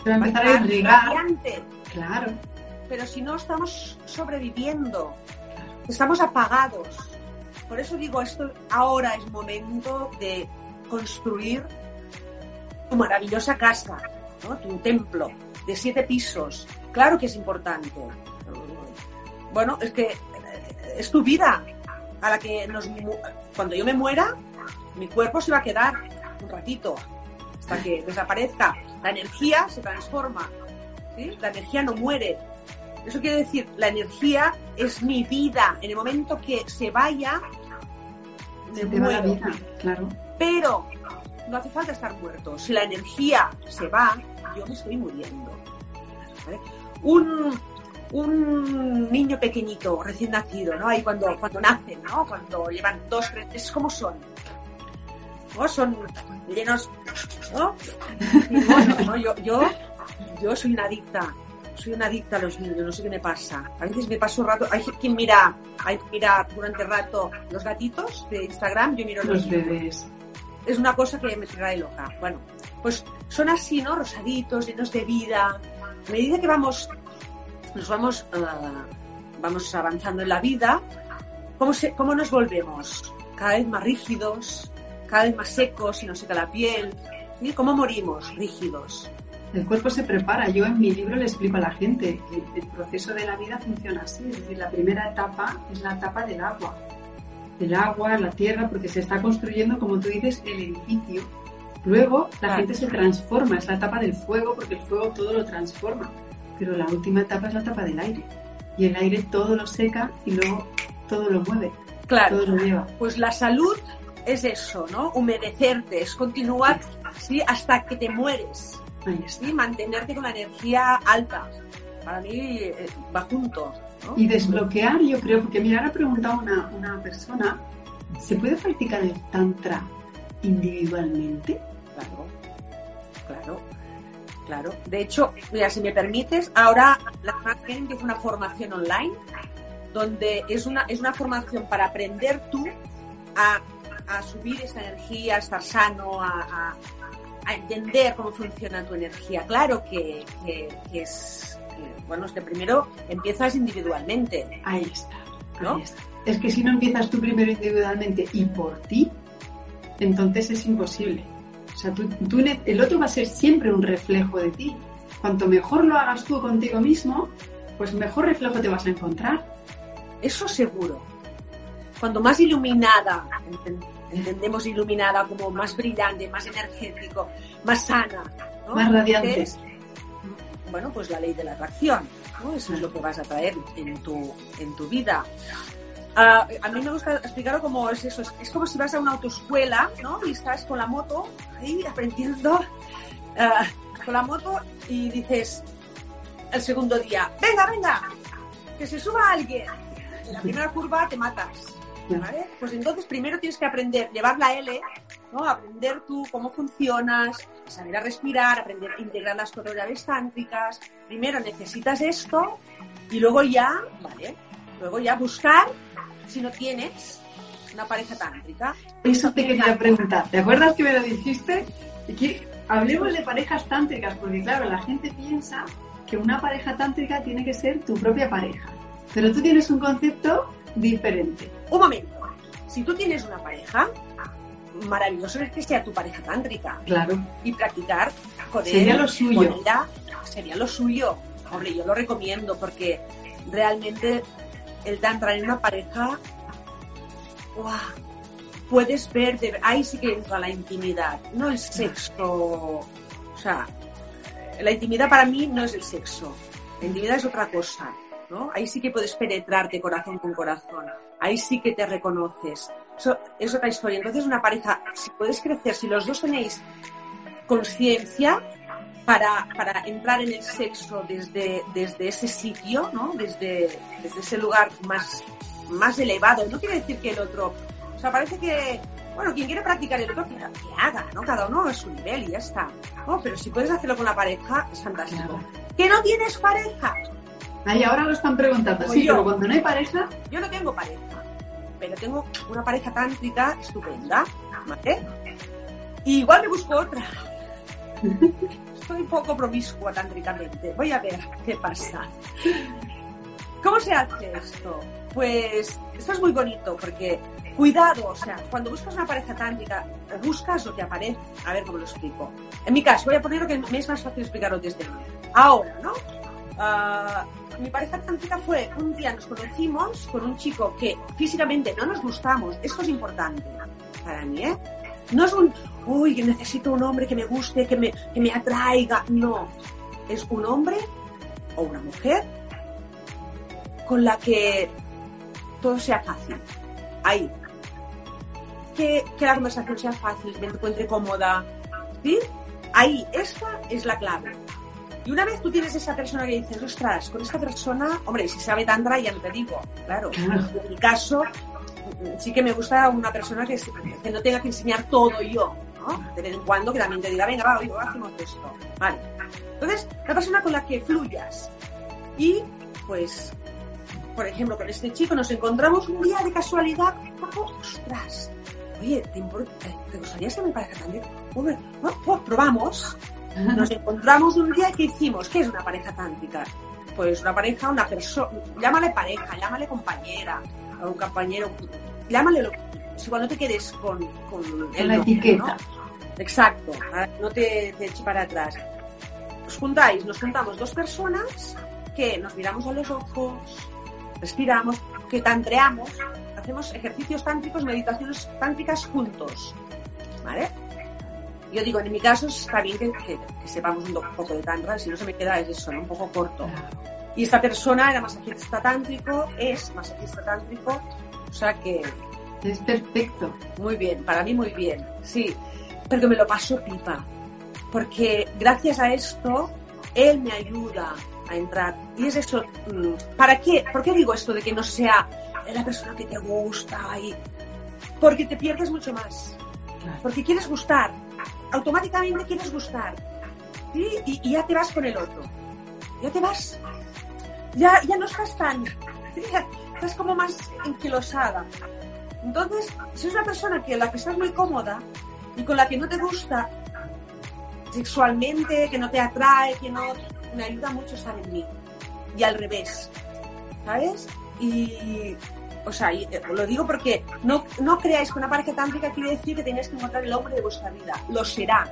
A empezar a irrigar. radiante. Claro. Pero si no estamos sobreviviendo, estamos apagados. Por eso digo, esto ahora es momento de construir tu maravillosa casa, ¿no? tu templo de siete pisos. Claro que es importante. Bueno, es que eh, es tu vida a la que nos, cuando yo me muera, mi cuerpo se va a quedar un ratito hasta que desaparezca. La energía se transforma, la energía no muere. Eso quiere decir, la energía es mi vida. En el momento que se vaya, me muero. claro. Pero no hace falta estar muerto. Si la energía se va, yo me estoy muriendo. Un, un niño pequeñito, recién nacido, ¿no? Ahí cuando, cuando nacen, ¿no? Cuando llevan dos, tres, es como son. ¿No? Son llenos, ¿no? Y bueno, ¿no? Yo, yo, yo soy una adicta. Soy una adicta a los niños, no sé qué me pasa. A veces me paso rato. Hay quien mira, hay quien mira durante rato los gatitos de Instagram, yo miro los, los bebés. Es una cosa que me trae loca. Bueno, pues son así, ¿no? Rosaditos, llenos de vida. A medida que vamos nos vamos, eh, vamos avanzando en la vida, ¿cómo, se, ¿cómo nos volvemos? Cada vez más rígidos, cada vez más secos y nos seca la piel. ¿Cómo morimos rígidos? El cuerpo se prepara. Yo en mi libro le explico a la gente que el proceso de la vida funciona así. Es decir, la primera etapa es la etapa del agua. Del agua, la tierra, porque se está construyendo, como tú dices, el edificio. Luego la gente se transforma, es la etapa del fuego, porque el fuego todo lo transforma pero la última etapa es la etapa del aire. Y el aire todo lo seca y luego todo lo mueve. Claro. Todo lo lleva. Pues la salud es eso, ¿no? Humedecerte, es continuar ¿sí? hasta que te mueres. ¿sí? Mantenerte con la energía alta. Para mí eh, va junto. Y desbloquear, yo creo, porque mira, ahora ha preguntado una, una persona, ¿se puede practicar el tantra individualmente? Claro, claro. Claro. De hecho, mira, si me permites, ahora la semana empieza una formación online donde es una, es una formación para aprender tú a, subir esa energía, a estar sano, a, entender cómo funciona tu energía. Claro que, es, bueno, es que primero empiezas individualmente. Ahí está, ¿no? Es que si no empiezas tú primero individualmente y por ti, entonces es imposible. O sea, el otro va a ser siempre un reflejo de ti. Cuanto mejor lo hagas tú contigo mismo, pues mejor reflejo te vas a encontrar. Eso seguro. Cuanto más iluminada, entendemos iluminada como más brillante, más energético, más sana, más radiante. bueno, pues la ley de la atracción, ¿no? Eso es lo que vas a traer en tu, en tu vida. Ah, a mí me gusta explicarlo como es eso, es, como si vas a una autoescuela, ¿no? Y estás con la moto ahí aprendiendo ah, con la moto y dices el segundo día, venga, venga, que se suba alguien. En la primera curva te matas. ¿Vale? Pues entonces primero tienes que aprender, llevar la L, ¿no? Aprender tú cómo funcionas, saber a respirar, aprender a integrar las coreografías tántricas. Primero necesitas esto y luego ya, ¿vale? Luego ya buscar si no tienes una pareja tántrica. Eso te quería preguntar. ¿Te acuerdas que me lo dijiste? Que hablemos de parejas tántricas, porque claro, la gente piensa que una pareja tántrica tiene que ser tu propia pareja. Pero tú tienes un concepto diferente. Un momento. Si tú tienes una pareja, maravilloso es que sea tu pareja tántrica. Claro. Y practicar con sería lo suyo. sería lo suyo. Hombre, yo lo recomiendo porque realmente el tantra en una pareja, puedes ver, ahí sí que entra la intimidad, no el sexo. O sea, la intimidad para mí no es el sexo, la intimidad es otra cosa. ¿No? Ahí sí que puedes penetrarte corazón con corazón, ahí sí que te reconoces. Eso es otra historia. Entonces, una pareja, si puedes crecer, si los dos tenéis conciencia, para, para, entrar en el sexo desde, desde ese sitio, ¿no? Desde, desde ese lugar más, más elevado. No quiere decir que el otro... O sea, parece que, bueno, quien quiere practicar el otro, que, haga, ¿no? Cada uno a su nivel y ya está. ¿no? Pero si puedes hacerlo con la pareja, es fantástico. ¿Que no tienes pareja? Ahí ahora lo están preguntando. sí, pero cuando no hay pareja... Yo no tengo pareja, pero tengo una pareja tántrica estupenda, ¿vale? Y igual me busco otra. <laughs> Estoy un poco promiscua tántricamente. Voy a ver qué pasa. ¿Cómo se hace esto? Pues esto es muy bonito porque cuidado, o sea, cuando buscas una pareja tántrica, buscas o te aparece. A ver cómo lo explico. En mi caso, voy a poner lo que me es más fácil explicarlo desde. Ahora, ¿no? Ah, mi pareja tántrica fue, un día nos conocimos con un chico que físicamente no nos gustamos. Esto es importante para mí, ¿eh? No es un, uy, necesito un hombre que me guste, que me, que me atraiga. No. Es un hombre o una mujer con la que todo sea fácil. Ahí. Que, que la conversación sea fácil, que me encuentre cómoda. ¿Sí? Ahí, esta es la clave. Y una vez tú tienes esa persona que dices, ostras, con esta persona, hombre, si sabe tantra, ya no te digo, claro. En mi caso, sí que me gusta una persona que, que no tenga que enseñar todo yo, ¿no? De vez en cuando que también te diga, venga, va, oigo, hacemos esto. Vale. Entonces, la persona con la que fluyas. Y, pues, por ejemplo, con este chico nos encontramos un día de casualidad, ostras, oye, ¿te, ¿te gustaría ser mi pareja también? Pues, pues probamos. Nos encontramos un día y ¿qué hicimos? ¿Qué es una pareja tántrica? Pues una pareja, una persona, llámale pareja, llámale compañera, o un compañero, llámale lo si igual no te quedes con, con el la etiqueta. Exacto, no te, te eches para atrás. Os juntáis, nos juntamos dos personas que nos miramos a los ojos, respiramos, que tantreamos, hacemos ejercicios tántricos, meditaciones tántricas juntos. ¿Vale? Yo digo, en mi caso está bien que, sepamos un poco de tantra, si no se me queda es eso, un poco corto. Y esta persona era masajista tántrico, es masajista tántrico, o sea que... Es perfecto. Muy bien, para mí muy bien, sí. Pero me lo paso pipa, porque gracias a esto él me ayuda a entrar. Y es eso, mm, ¿para qué? ¿Por qué digo esto de que no sea la persona que te gusta? Y... Porque te pierdes mucho más. Porque quieres gustar, automáticamente quieres gustar. Y, ya te vas con el otro. Ya te vas. Ya, ya no estás tan. <laughs> estás como más enquilosada. Entonces, si es una persona que la que estás muy cómoda y con la que no te gusta sexualmente, que no te atrae, que no. me ayuda mucho estar en mí. Y al revés. ¿Sabes? Y o sea, eh, lo digo porque no, no creáis que una pareja tántrica quiere decir que tenéis que encontrar el hombre de vuestra vida. Lo será.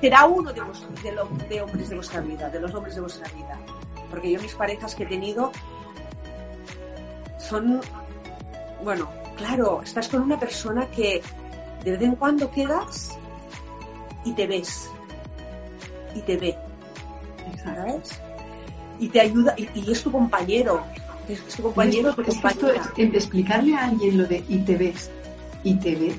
Será uno de, de, de hombres de vuestra vida, de los hombres de vuestra vida. Porque yo mis parejas que he tenido son, bueno, claro, estás con una persona que de vez en cuando quedas y te ves. Y te ve. ¿Sabes? Y te ayuda, y es tu compañero, es tu compañero, tu explicarle a alguien lo de y te ves y te ve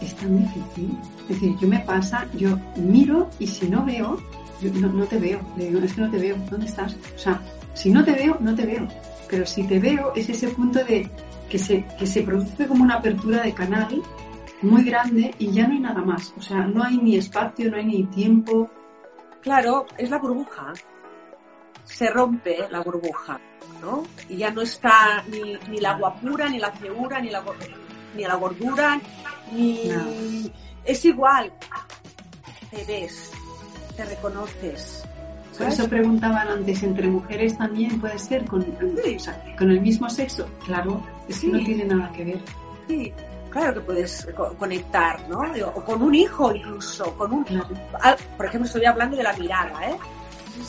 es tan difícil. Es decir, yo me pasa, yo miro y si no veo, yo no, te veo. Le digo, es que no te veo, ¿dónde estás? O sea, si no te veo, no te veo. Pero si te veo, es ese punto de que se, que se produce como una apertura de canal muy grande y ya no hay nada más. O sea, no hay ni espacio, no hay ni tiempo. Claro, es la burbuja. Se rompe la burbuja. Y ya no está ni, ni la guapura, ni la figura, ni la, ni la gordura, ni... Es igual. Te ves, te reconoces. Por eso preguntaban antes, ¿entre mujeres también puede ser con, con el mismo sexo? Claro, es que no tiene nada que ver. Sí, claro que puedes conectar, ¿no? O con un hijo incluso, con un... Por ejemplo, estoy hablando de la mirada, ¿eh?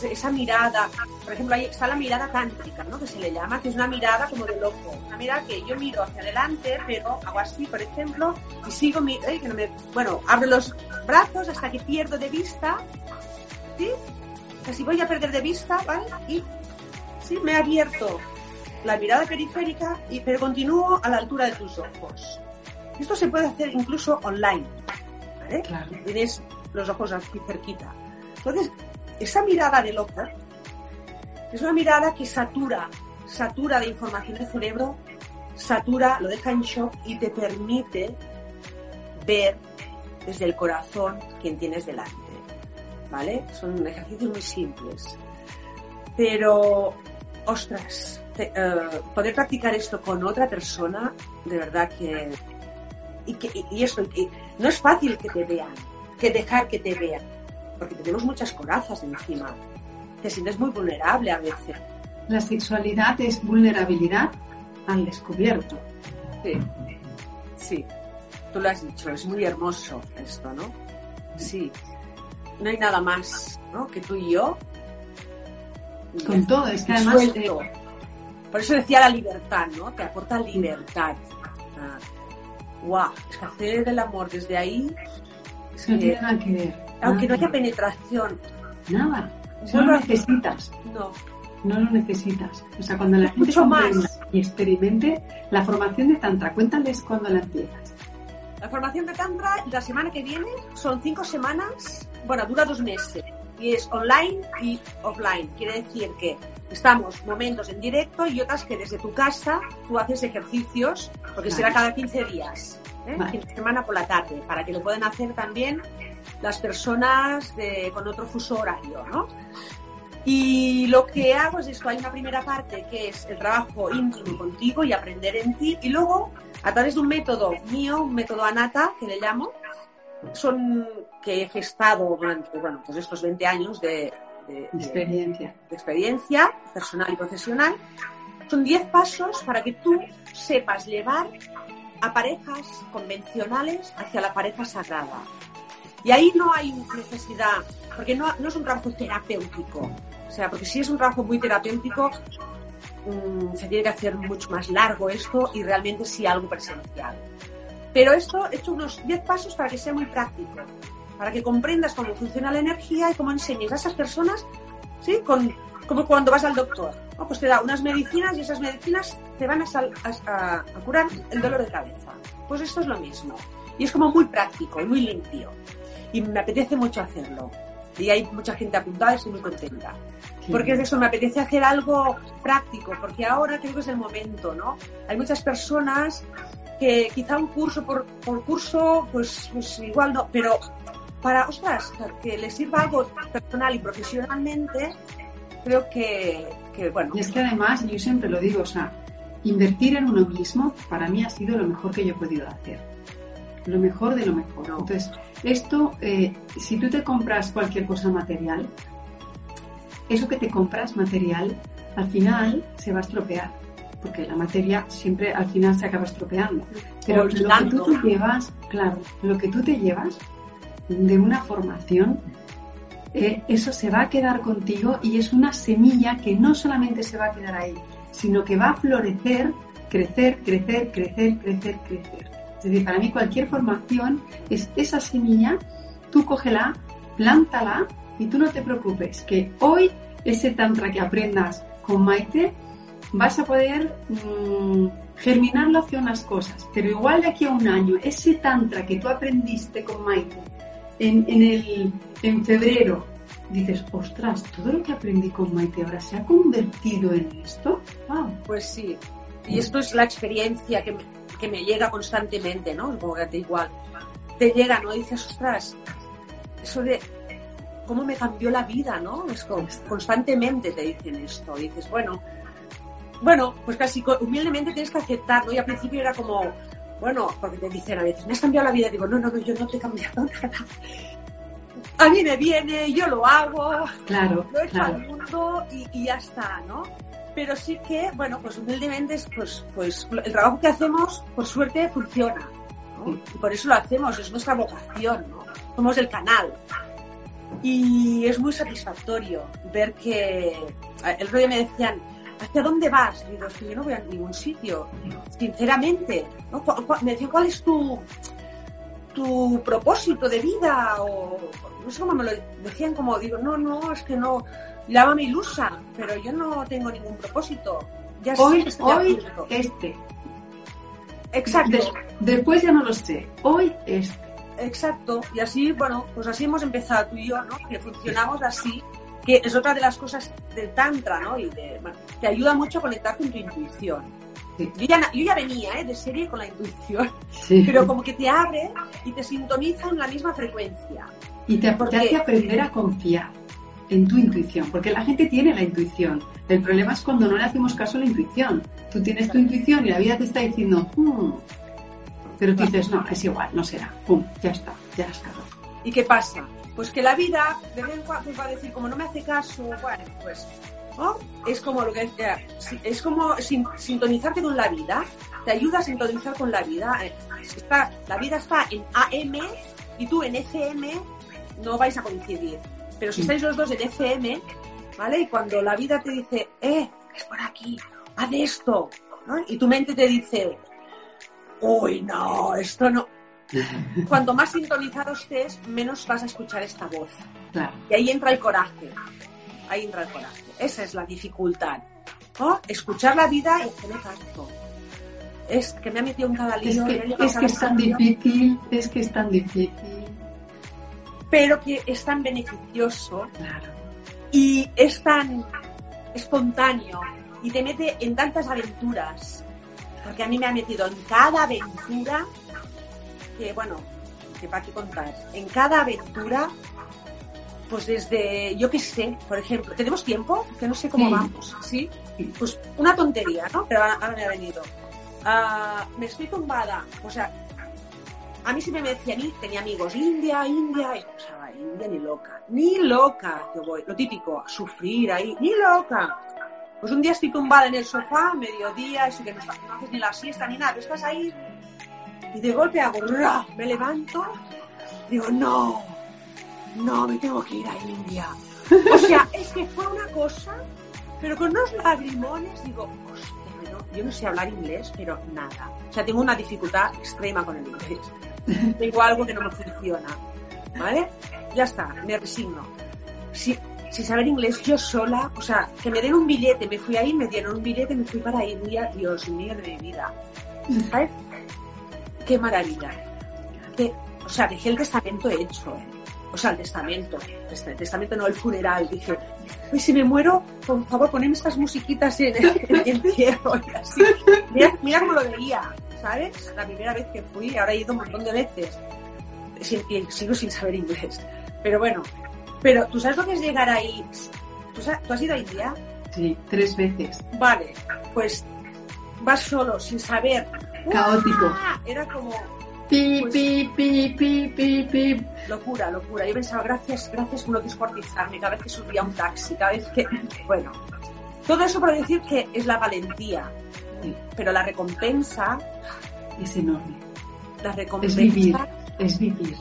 Esa mirada, por ejemplo, ahí está la mirada cántrica, ¿no? Que se le llama, que es una mirada como de loco. Una mirada que yo miro hacia adelante, pero hago así, por ejemplo, y sigo, mi, eh, que no me, bueno, abro los brazos hasta que pierdo de vista, ¿sí? Casi voy a perder de vista, ¿vale? Y, sí, me he abierto la mirada periférica, y, pero continúo a la altura de tus ojos. Esto se puede hacer incluso online, ¿vale? Claro. Tienes los ojos aquí cerquita. Entonces, esa mirada de loco es una mirada que satura, satura de información el cerebro, satura, lo deja en shock y te permite ver desde el corazón quien tienes delante. ¿Vale? Son ejercicios muy simples. Pero, ostras, eh, poder practicar esto con otra persona, de verdad que. Y, que, y esto, no es fácil que te vean, que dejar que te vean porque tenemos muchas corazas encima. Te sientes muy vulnerable a veces. La sexualidad es vulnerabilidad al descubierto. Sí, sí. Tú lo has dicho, es muy hermoso esto, ¿no? Sí. No hay nada más, ¿no? Que tú y yo Con todo, es que además... Eh, Por eso decía la libertad, ¿no? Te aporta libertad. wow, es que hacer el amor desde ahí... no tiene nada que ver. Aunque no haya penetración. Nada. No lo necesitas. No. No lo necesitas. O sea, cuando la gente Mucho más. y experimente la formación de Tantra, cuéntales cuándo la empiezas. La formación de Tantra la semana que viene son cinco semanas, bueno, dura dos meses y es online y offline. Quiere decir que estamos momentos en directo y otras que desde tu casa tú haces ejercicios, porque será cada 15 días, ¿eh? Vale. semana por la tarde, para que lo puedan hacer también las personas de, con otro fuso horario, ¿no? Y lo que hago es esto, hay una primera parte que es el trabajo íntimo contigo y aprender en ti, y luego, a través de un método mío, un método Anata, que le llamo, son que he gestado durante bueno, pues estos 20 años de, de, experiencia. de experiencia personal y profesional, son 10 pasos para que tú sepas llevar a parejas convencionales hacia la pareja sagrada. Y ahí no hay necesidad, porque no, no es un trabajo terapéutico, o sea, porque si es un trabajo muy terapéutico, mmm, se tiene que hacer mucho más largo esto y realmente sí algo presencial. Pero esto he hecho unos 10 pasos para que sea muy práctico, para que comprendas cómo funciona la energía y cómo enseñes a esas personas, ¿sí? Con, como cuando vas al doctor. Pues te da unas medicinas y esas medicinas te van a, sal, a, a, curar el dolor de cabeza. Pues esto es lo mismo. Y es como muy práctico y muy limpio. Y me apetece mucho hacerlo y hay mucha gente apuntada y estoy muy contenta. Porque es eso, me apetece hacer algo práctico, porque ahora creo que es el momento, ¿no? Hay muchas personas que quizá un curso por, por curso, pues, pues igual no, pero para, ostras, que les sirva algo personal y profesionalmente, creo que, que, bueno. Y es que además, yo siempre lo digo, o sea, invertir en uno mismo para mí ha sido lo mejor que yo he podido hacer. Lo mejor de lo mejor. No. Entonces, esto, eh, si tú te compras cualquier cosa material, eso que te compras material, al final se va a estropear, porque la materia siempre al final se acaba estropeando. Pero lo que tú te llevas, claro, lo que tú te llevas de una formación, eh, eso se va a quedar contigo y es una semilla que no solamente se va a quedar ahí, sino que va a florecer, crecer, crecer, crecer, crecer, crecer. Es decir, para mí cualquier formación es esa semilla, tú cógela, plántala y tú no te preocupes, que hoy ese tantra que aprendas con Maite vas a poder mmm, germinarlo hacia unas cosas, pero igual de aquí a un año, ese tantra que tú aprendiste con Maite en, en, el, en febrero, dices, ostras, todo lo que aprendí con Maite ahora se ha convertido en esto. Pues sí, y esto es la experiencia que que me llega constantemente, ¿no? Supongo que ti igual. Te llega, ¿no? Y dices, ostras, eso de cómo me cambió la vida, ¿no? Es como, constantemente te dicen esto. Y dices, bueno, bueno, pues casi humildemente tienes que aceptarlo. Y al principio era como, bueno, porque te dicen a veces, me has cambiado la vida. Digo, no, no, no, yo no te he cambiado <laughs> nada. A mí me viene, yo lo hago, claro, lo he claro. al mundo y, y ya está, ¿no? Pero sí que, bueno, pues humildemente, pues, pues el trabajo que hacemos, por suerte, funciona. ¿no? Y por eso lo hacemos, es nuestra vocación, ¿no? Somos el canal. Y es muy satisfactorio ver que el rollo me decían, ¿hacia dónde vas? Y digo, es que yo no voy a ningún sitio, sinceramente. ¿no? Me decían, ¿cuál es tu, tu propósito de vida? O no sé cómo me lo decían, como digo, no, no, es que no, llámame ilusa, pero yo no tengo ningún propósito. Ya hoy, hoy este. Exacto. Des, después ya no lo sé. Hoy este. Exacto. Y así, bueno, pues así hemos empezado tú y yo, ¿no? Que funcionamos así, que es otra de las cosas del Tantra, ¿no? Y de, bueno, te ayuda mucho a conectar con tu intuición. Sí. Yo, ya, yo, ya, venía ¿eh? de serie con la intuición, sí. <laughs> pero como que te abre y te sintoniza en la misma frecuencia. Y te, Porque, te hace aprender a confiar en tu intuición, porque la gente tiene la intuición. El problema es cuando no le hacemos caso a la intuición. Tú tienes tu intuición y la vida te está diciendo, hmm", pero tú dices, no, es igual, no será, pum, ya está, ya has cagado. ¿Y qué pasa? Pues que la vida de vez en cuando va a decir, como no me hace caso, pues es como lo que es como sintonizarte con la vida, te ayuda a sintonizar con la vida. Está, la vida está en AM y tú en FM no vais a coincidir. Pero si estáis los dos en FM, ¿vale? Y cuando la vida te dice, eh, es por aquí, haz esto, ¿no? Y tu mente te dice, uy, no, esto no. <laughs> Cuanto más sintonizado estés, menos vas a escuchar esta voz. Claro. Y ahí entra el coraje. Ahí entra el coraje. Esa es la dificultad. ¿no? Escuchar la vida y hacerle caso. Es que me ha metido en cada Es que, es que es tan difícil, es que es tan difícil. Pero que es tan beneficioso Claro. y es tan espontáneo y te mete en tantas aventuras. Porque a mí me ha metido en cada aventura que, bueno, que para qué contar. En cada aventura, pues desde, yo qué sé, por ejemplo, ¿tenemos tiempo? Que no sé cómo Sí. vamos, ¿sí? Pues una tontería, ¿no? Pero ahora, me ha venido. Ah, me estoy tumbada, o sea, a mí sí me decían, y tenía amigos, India, India, y pensaba, India ni loca, ni loca, que voy, lo típico, a sufrir ahí, ni loca. Pues un día estoy tumbada en el sofá, mediodía, eso que no, estás- no haces ni la siesta ni nada, estás ahí, y de golpe hago, ¡ra! me levanto, digo, no, no, me tengo que ir a India. O sea, <laughs> es que fue una cosa, pero con unos lagrimones, digo, hostia, yo no sé hablar inglés, pero nada. O sea, tengo una dificultad extrema con el inglés. <laughs> Tengo algo que no me funciona. ¿Vale? Ya está, me resigno. Si, sin saber inglés, yo sola, o sea, que me den un billete, me fui ahí, me dieron un billete, me fui para India, Dios mío de mi vida. ¿Sabes? Qué maravilla. O sea, dejé el testamento hecho, ¿eh? O sea, el testamento. Este, el testamento no, el funeral. Dije, "Uy, si me muero, por favor, poneme estas musiquitas en el y así. Mira, mira cómo lo veía, ¿sabes? La primera vez que fui, ahora he ido un montón de veces. Sin- y sigo sin saber inglés. Pero bueno, pero ¿tú sabes lo que es llegar ahí? ¿Tú, ¿tú has ido a India? Sí, tres veces. Vale, pues vas solo, sin saber. Caótico. ¡Uah! Era como Pi, Pues- pi, pi, pi, pi, pi. locura, locura. Yo pensaba, gracias, gracias por no descuartizarme cada vez que subía un taxi, cada vez que... Bueno, todo eso para decir que es la valentía, Pero la recompensa, es enorme. la Es recompensa... vivir, es vivir.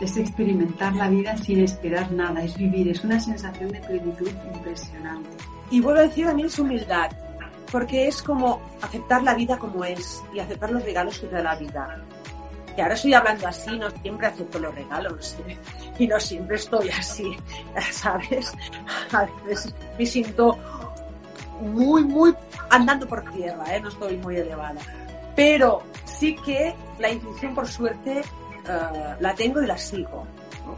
Es experimentar la vida sin esperar nada, es vivir, es una sensación de plenitud impresionante. Y vuelvo a decir también es humildad, porque es como aceptar la vida como es y aceptar los regalos que te da la vida. Que ahora estoy hablando así, no siempre acepto los regalos ¿eh? <laughs> y no siempre estoy así, <laughs> ¿sabes? A veces me siento muy, muy andando por tierra, ¿eh? no estoy muy elevada. Pero sí que la intuición, por suerte, eh, la tengo y la sigo. ¿no?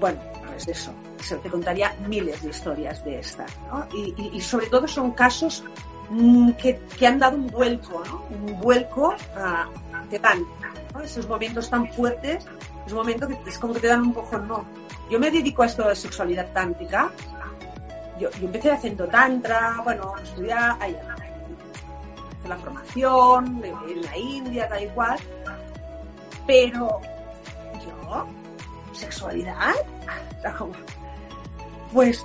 Bueno, pues eso. Se- Te contaría miles de historias de estas. ¿no? Y, y- y sobre todo son casos mm, que, que han dado un vuelco, ¿no? un vuelco ah, que dan. ¿no? Esos momentos tan fuertes, esos momentos que es como que te dan un poco no. Yo me dedico a esto de sexualidad tántrica. Yo, empecé haciendo tantra, bueno, estudiar, ay, hice la formación en la India, tal y cual. Pero yo, sexualidad, <laughs> pues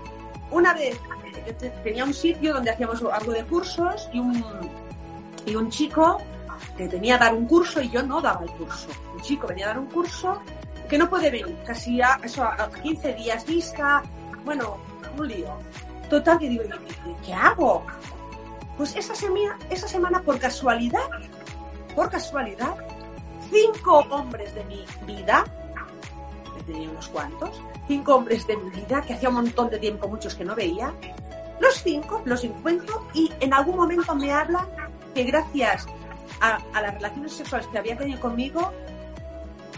una vez tenía un sitio donde hacíamos algo de cursos y un, y un chico que tenía que dar un curso y yo no daba el curso. Un chico venía a dar un curso que no puede venir, casi a, eso, a 15 días vista, bueno, un lío. Total, que digo, ¿qué, hago? Pues esa semana, esa semana, por casualidad, por casualidad, cinco hombres de mi vida, que tenía unos cuantos, cinco hombres de mi vida, que hacía un montón de tiempo, muchos que no veía, los cinco los encuentro y en algún momento me hablan que gracias a, a las relaciones sexuales que había tenido conmigo,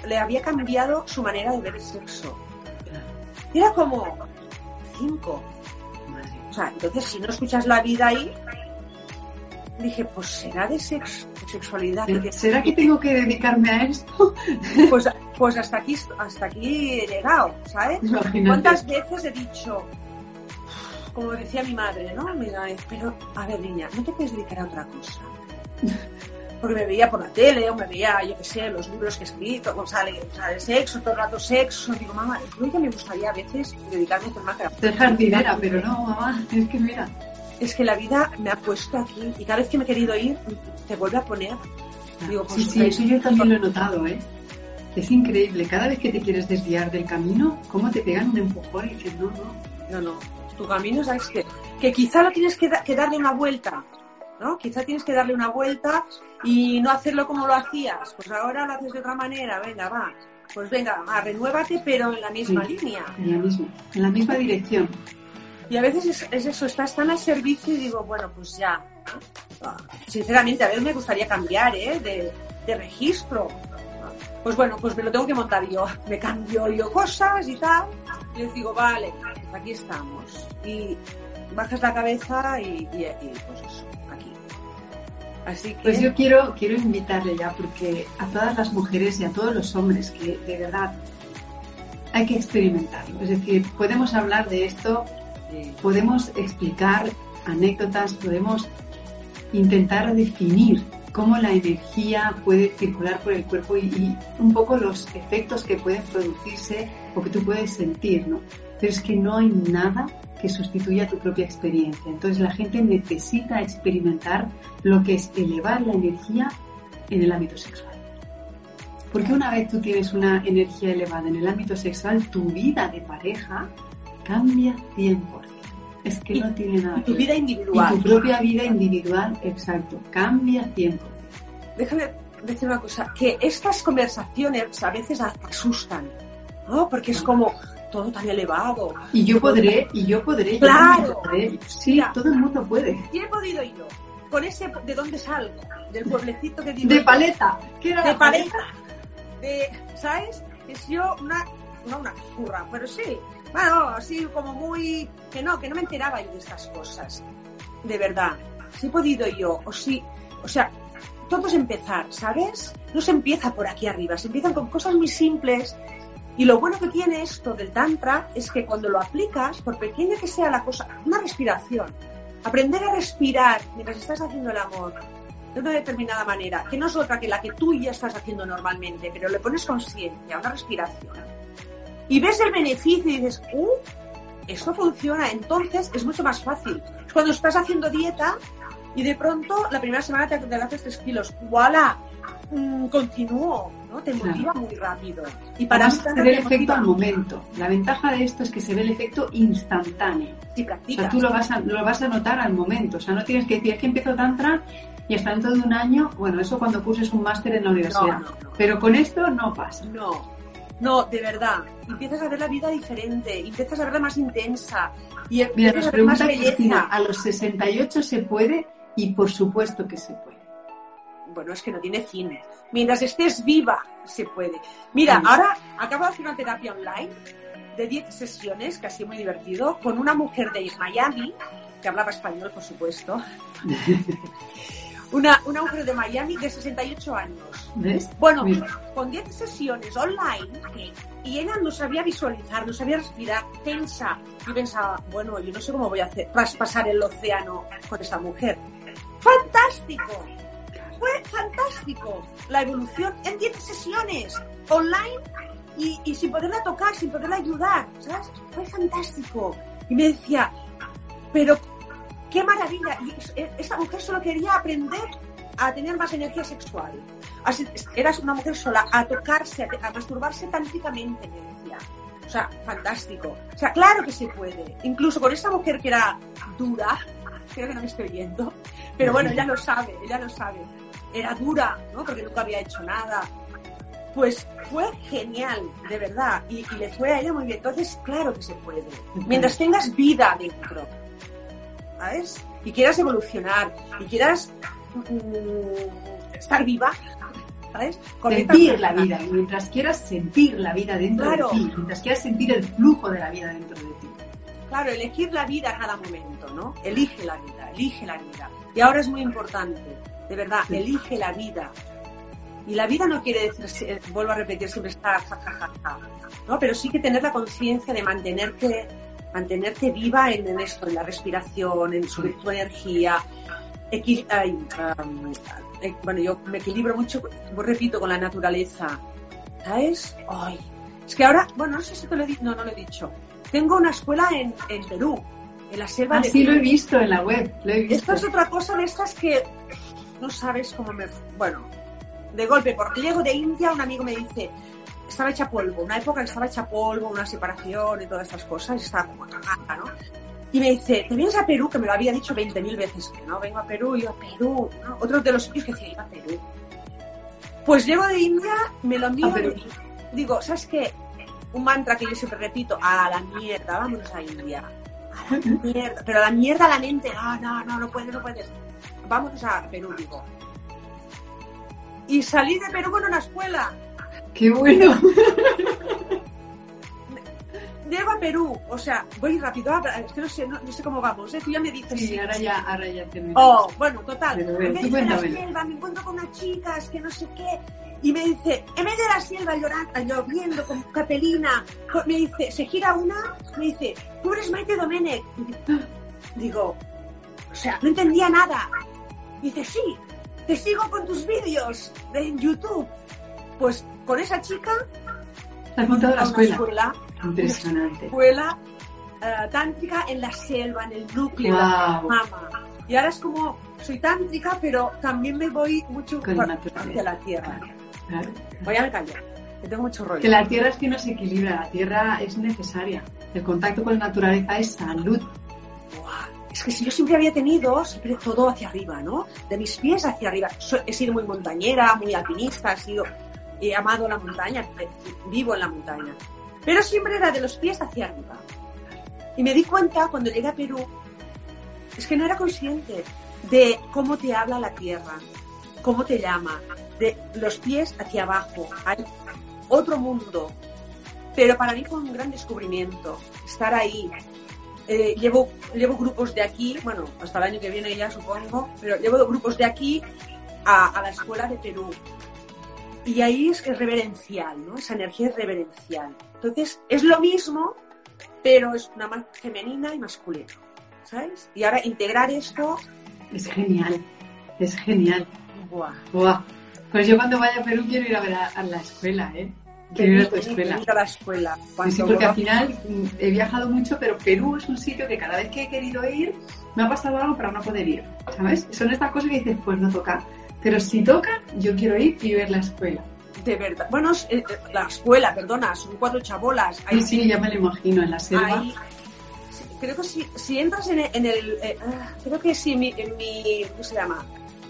le había cambiado su manera de ver el sexo. Y era como cinco. Madre. O sea, entonces si no escuchas la vida ahí, dije, pues será de sexo, sexualidad. ¿Eh, ¿Será que tengo que dedicarme a esto? <laughs> Pues, pues hasta aquí, hasta aquí he llegado, ¿sabes? Imagínate. ¿Cuántas veces he dicho, como decía mi madre, ¿no? Mira, pero a ver, niña, no te puedes dedicar a otra cosa. Porque me veía por la tele, o me veía, yo qué sé, los libros que he escrito, o sea, el sexo, todo el rato sexo. Digo, mamá, creo que me gustaría a veces dedicarme a más Ser jardinera, pero no, mamá, es que mira. Es que la vida me ha puesto aquí y cada vez que me he querido ir, te vuelve a poner. Digo, pues, sí, sí, eso yo también lo he notado, ¿eh? Es increíble, cada vez que te quieres desviar del camino, cómo te pegan un empujón y dices, no, no, no, no. Tu camino, ¿sabes que Que quizá lo tienes que, que darle una vuelta, ¿no? Quizá tienes que darle una vuelta y no hacerlo como lo hacías. Pues ahora lo haces de otra manera, venga, va. Pues venga, va, renuévate, pero en la misma línea. En la misma, en la misma dirección. Y a veces es, eso, estás tan al servicio y digo, bueno, pues ya. Sinceramente, a veces me gustaría cambiar, ¿eh? De, de registro. Pues bueno, pues me lo tengo que montar yo. <laughs> Me cambio yo cosas y tal. Y les digo, vale, pues aquí estamos. Y bajas la cabeza y, y, y pues eso. Así que... Pues yo quiero, quiero invitarle ya, porque a todas las mujeres y a todos los hombres que de verdad hay que experimentarlo. Es decir, podemos hablar de esto, podemos explicar anécdotas, podemos intentar definir cómo la energía puede circular por el cuerpo y, y, un poco los efectos que pueden producirse o que tú puedes sentir, ¿no? Pero es que no hay nada que sustituya tu propia experiencia. Entonces la gente necesita experimentar lo que es elevar la energía en el ámbito sexual. Porque una vez tú tienes una energía elevada en el ámbito sexual, tu vida de pareja cambia 100%. Es que Y- no tiene nada Y que tu ver. vida individual. Y tu propia vida individual, exacto, cambia 100%. Déjame decir una cosa, que estas conversaciones a veces asustan, ¿no? Porque es como todo tan elevado. Y yo podré, y yo podré, yo Claro. podré. Sí, Mira. todo el mundo puede. Y he podido yo, con ese, ¿de dónde salgo? Del pueblecito que digo. De paleta. ¿Qué era de la paleta? paleta, de, ¿sabes? Es yo una, no una curra, pero sí, bueno, así como muy, que no, que no me enteraba yo de estas cosas, de verdad, si he podido yo, o sí, o sea, todo es empezar, ¿sabes? No se empieza por aquí arriba, se empiezan con cosas muy simples y lo bueno que tiene esto del tantra es que cuando lo aplicas, por pequeña que sea la cosa, una respiración, aprender a respirar mientras estás haciendo el amor de una determinada manera, que no es otra que la que tú ya estás haciendo normalmente, pero le pones conciencia, una respiración, y ves el beneficio y dices, ¡uh! Esto funciona, entonces es mucho más fácil. Es cuando estás haciendo dieta y de pronto la primera semana te adelgazas 3 kilos, ¡voilà! Mm, continúo, ¿no? Te Claro. motiva muy rápido. Y para Además, se ve el efecto al momento. La ventaja de esto es que se ve el efecto instantáneo. si O sea, tú lo vas, a, lo vas a notar al momento. O sea, no tienes que decir, es que empiezo tantra y hasta dentro de un año, bueno, eso cuando curses un máster en la universidad. No, no, no. Pero con esto no pasa. No, no, de verdad. Empiezas a ver la vida diferente, empiezas a verla más intensa y Mira, nos pregunta Cristina, belleza. ¿a los 68 se puede? Y por supuesto que se puede. Bueno, es que no tiene fin. Mientras estés viva, se puede. Mira, Sí. ahora acabo de hacer una terapia online de 10 sesiones, que ha sido muy divertido, con una mujer de Miami, que hablaba español, por supuesto. <laughs> Una, una mujer de Miami de 68 años. ¿Ves? Bueno, Mira. con 10 sesiones online y ella no sabía visualizar, no sabía respirar, tensa. Yo pensaba, bueno, yo no sé cómo voy a hacer, traspasar el océano con esta mujer. ¡Fantástico! Fue fantástico. La evolución en 10 sesiones online y, sin poderla tocar, sin poderla ayudar, ¿sabes? Fue fantástico. Y me decía, pero qué maravilla. Y es- esta mujer solo quería aprender a tener más energía sexual. Así, eras una mujer sola, a tocarse, a, a masturbarse tántricamente, me decía. O sea, fantástico. O sea, claro que se puede. Incluso con esta mujer que era dura, creo que no me estoy viendo, pero bueno, ella lo sabe, ella lo sabe. Era dura, ¿no? Porque nunca había hecho nada. Pues fue genial, de verdad. Y, y le fue a ella muy bien. Entonces, claro que se puede. Mientras tengas vida dentro, ¿sabes? Y quieras evolucionar, y quieras mm, estar viva, ¿sabes? Conecta Sentir la vida. Y mientras quieras sentir la vida dentro Claro. de ti, mientras quieras sentir el flujo de la vida dentro de ti. Claro, elegir la vida a cada momento, ¿no? Elige la vida, elige la vida. Y ahora es muy importante, de verdad, Sí. elige la vida. Y la vida no quiere decir, eh, vuelvo a repetir, siempre estar ja, ja, ja, ja, ¿no? Pero sí que tener la conciencia de mantenerte, mantenerte viva en, en esto, en la respiración, en subir tu energía. Equi- ay, um, eh, bueno, yo me equilibro mucho, repito, con la naturaleza. ¿Sabes? Ay, es que ahora, bueno, no sé si te lo he dicho, no, no lo he dicho. Tengo una escuela en, en Perú, en la selva de Así Perú. lo he visto en la web. Lo he visto. Esto es otra cosa de estas que no sabes cómo me... Bueno, de golpe, porque llego de India, un amigo me dice, estaba hecha polvo, una época que estaba hecha polvo, una separación y todas estas cosas, y estaba como cagada, ¿no? Y me dice, ¿te vienes a Perú? Que me lo había dicho 20.000 veces, que no, vengo a Perú, y yo a Perú, ¿no? Otro de los sitios que decía, iba a Perú. Pues llego de India, me lo envío, y digo, ¿sabes qué? Un mantra que yo siempre repito, a la mierda, vámonos a India. A la mierda, pero a la mierda a la mente, no, no, no, no puedes, no puedes. Vámonos a Perú, digo. Y salí de Perú con una escuela. ¡Qué bueno! <laughs> Llego a Perú, o sea, voy rápido, es que no sé, no, sé cómo vamos, ¿eh? tú ya me dices. Sí, ahora ya, ahora ya te Oh, bueno, total. Pero, en vez de la selva, me encuentro con unas chicas que no sé qué, y me dice, en vez de la selva llorando, lloviendo con capelina, co- me dice, se gira una, me dice, tú eres Maite Domenech. Digo, o sea, no entendía nada. Dice, sí, te sigo con tus vídeos de en YouTube. Pues con esa chica has montado la escuela. escuela, Impresionante. escuela eh, tántrica en la selva, en el núcleo, Wow. mama. Y ahora es como, soy tántrica, pero también me voy mucho hacia la tierra. Claro. Voy a me callo, que tengo mucho rollo. Que la tierra es que no se equilibra, la tierra es necesaria. El contacto con la naturaleza es salud. Buah, Es que si yo siempre había tenido siempre todo hacia arriba, ¿no? De mis pies hacia arriba. He sido muy montañera, muy alpinista, he sido, he amado la montaña, eh, vivo en la montaña. Pero siempre era de los pies hacia arriba. Y me di cuenta cuando llegué a Perú, es que no era consciente de cómo te habla la tierra, cómo te llama, de los pies hacia abajo. Hay otro mundo. Pero para mí fue un gran descubrimiento estar ahí, eh, llevo, llevo grupos de aquí, bueno, hasta el año que viene ya supongo, pero llevo grupos de aquí a, a la escuela de Perú. Y ahí es que es reverencial, ¿no? Esa energía es reverencial. Entonces, es lo mismo, pero es una más femenina y masculina, ¿sabes? Y ahora integrar esto, Es genial, es genial. ¡buah! Buah. Pues yo cuando vaya a Perú quiero ir a ver a, a la escuela, ¿eh? Ir a tu escuela. a la escuela. Sí, porque al final mm, he viajado mucho, pero Perú es un sitio que cada vez que he querido ir me ha pasado algo para no poder ir, ¿sabes? Son estas cosas que dices, pues no toca. Pero si toca, yo quiero ir y ver la escuela. De verdad. Bueno, eh, eh, la escuela, perdona, son cuatro chabolas. Sí, sí, ya me lo imagino, en la selva. Sí, creo que si, si entras en el, en el, eh, ah, creo que sí, en mi, en mi, ¿cómo se llama?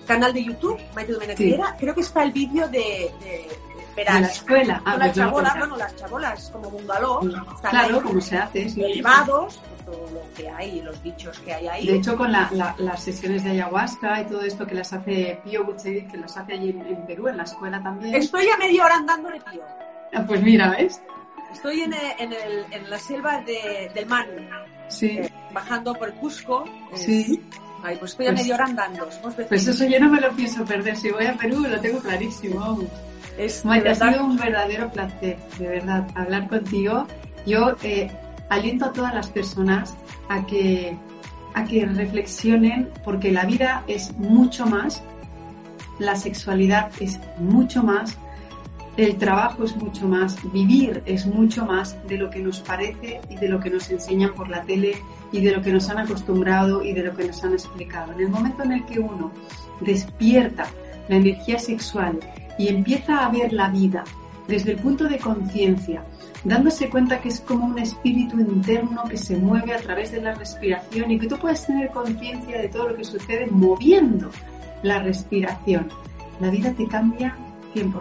Canal de YouTube, Maite Domenech Sí. Creo que está el vídeo de, de, De la verás, escuela. Ah, con pues las chabolas, bueno, las chabolas como bungalow, están Claro, como se hace. sí. elevados, todo lo que hay, los bichos que hay ahí. De hecho, con la- la- las sesiones de ayahuasca y todo esto que las hace Pío Buchevich, que las hace allí en, en Perú, en la escuela también. Estoy a media hora andando de tío. Ah, Pues mira, ¿ves? Estoy en, el- en, el, en la selva de, del Man, Sí, eh, bajando por Cusco. eh, sí. Ay, pues estoy a Pues- media hora andando. Pues eso yo no me lo pienso perder. Si voy a Perú, lo tengo clarísimo. Es Maite, ha sido un verdadero placer, de verdad, hablar contigo. Yo eh, aliento a todas las personas a que, a que reflexionen, porque la vida es mucho más, la sexualidad es mucho más, el trabajo es mucho más, vivir es mucho más de lo que nos parece y de lo que nos enseñan por la tele y de lo que nos han acostumbrado y de lo que nos han explicado. En el momento en el que uno despierta la energía sexual y empieza a ver la vida desde el punto de conciencia, dándose cuenta que es como un espíritu interno que se mueve a través de la respiración y que tú puedes tener conciencia de todo lo que sucede moviendo la respiración. La vida te cambia 100%.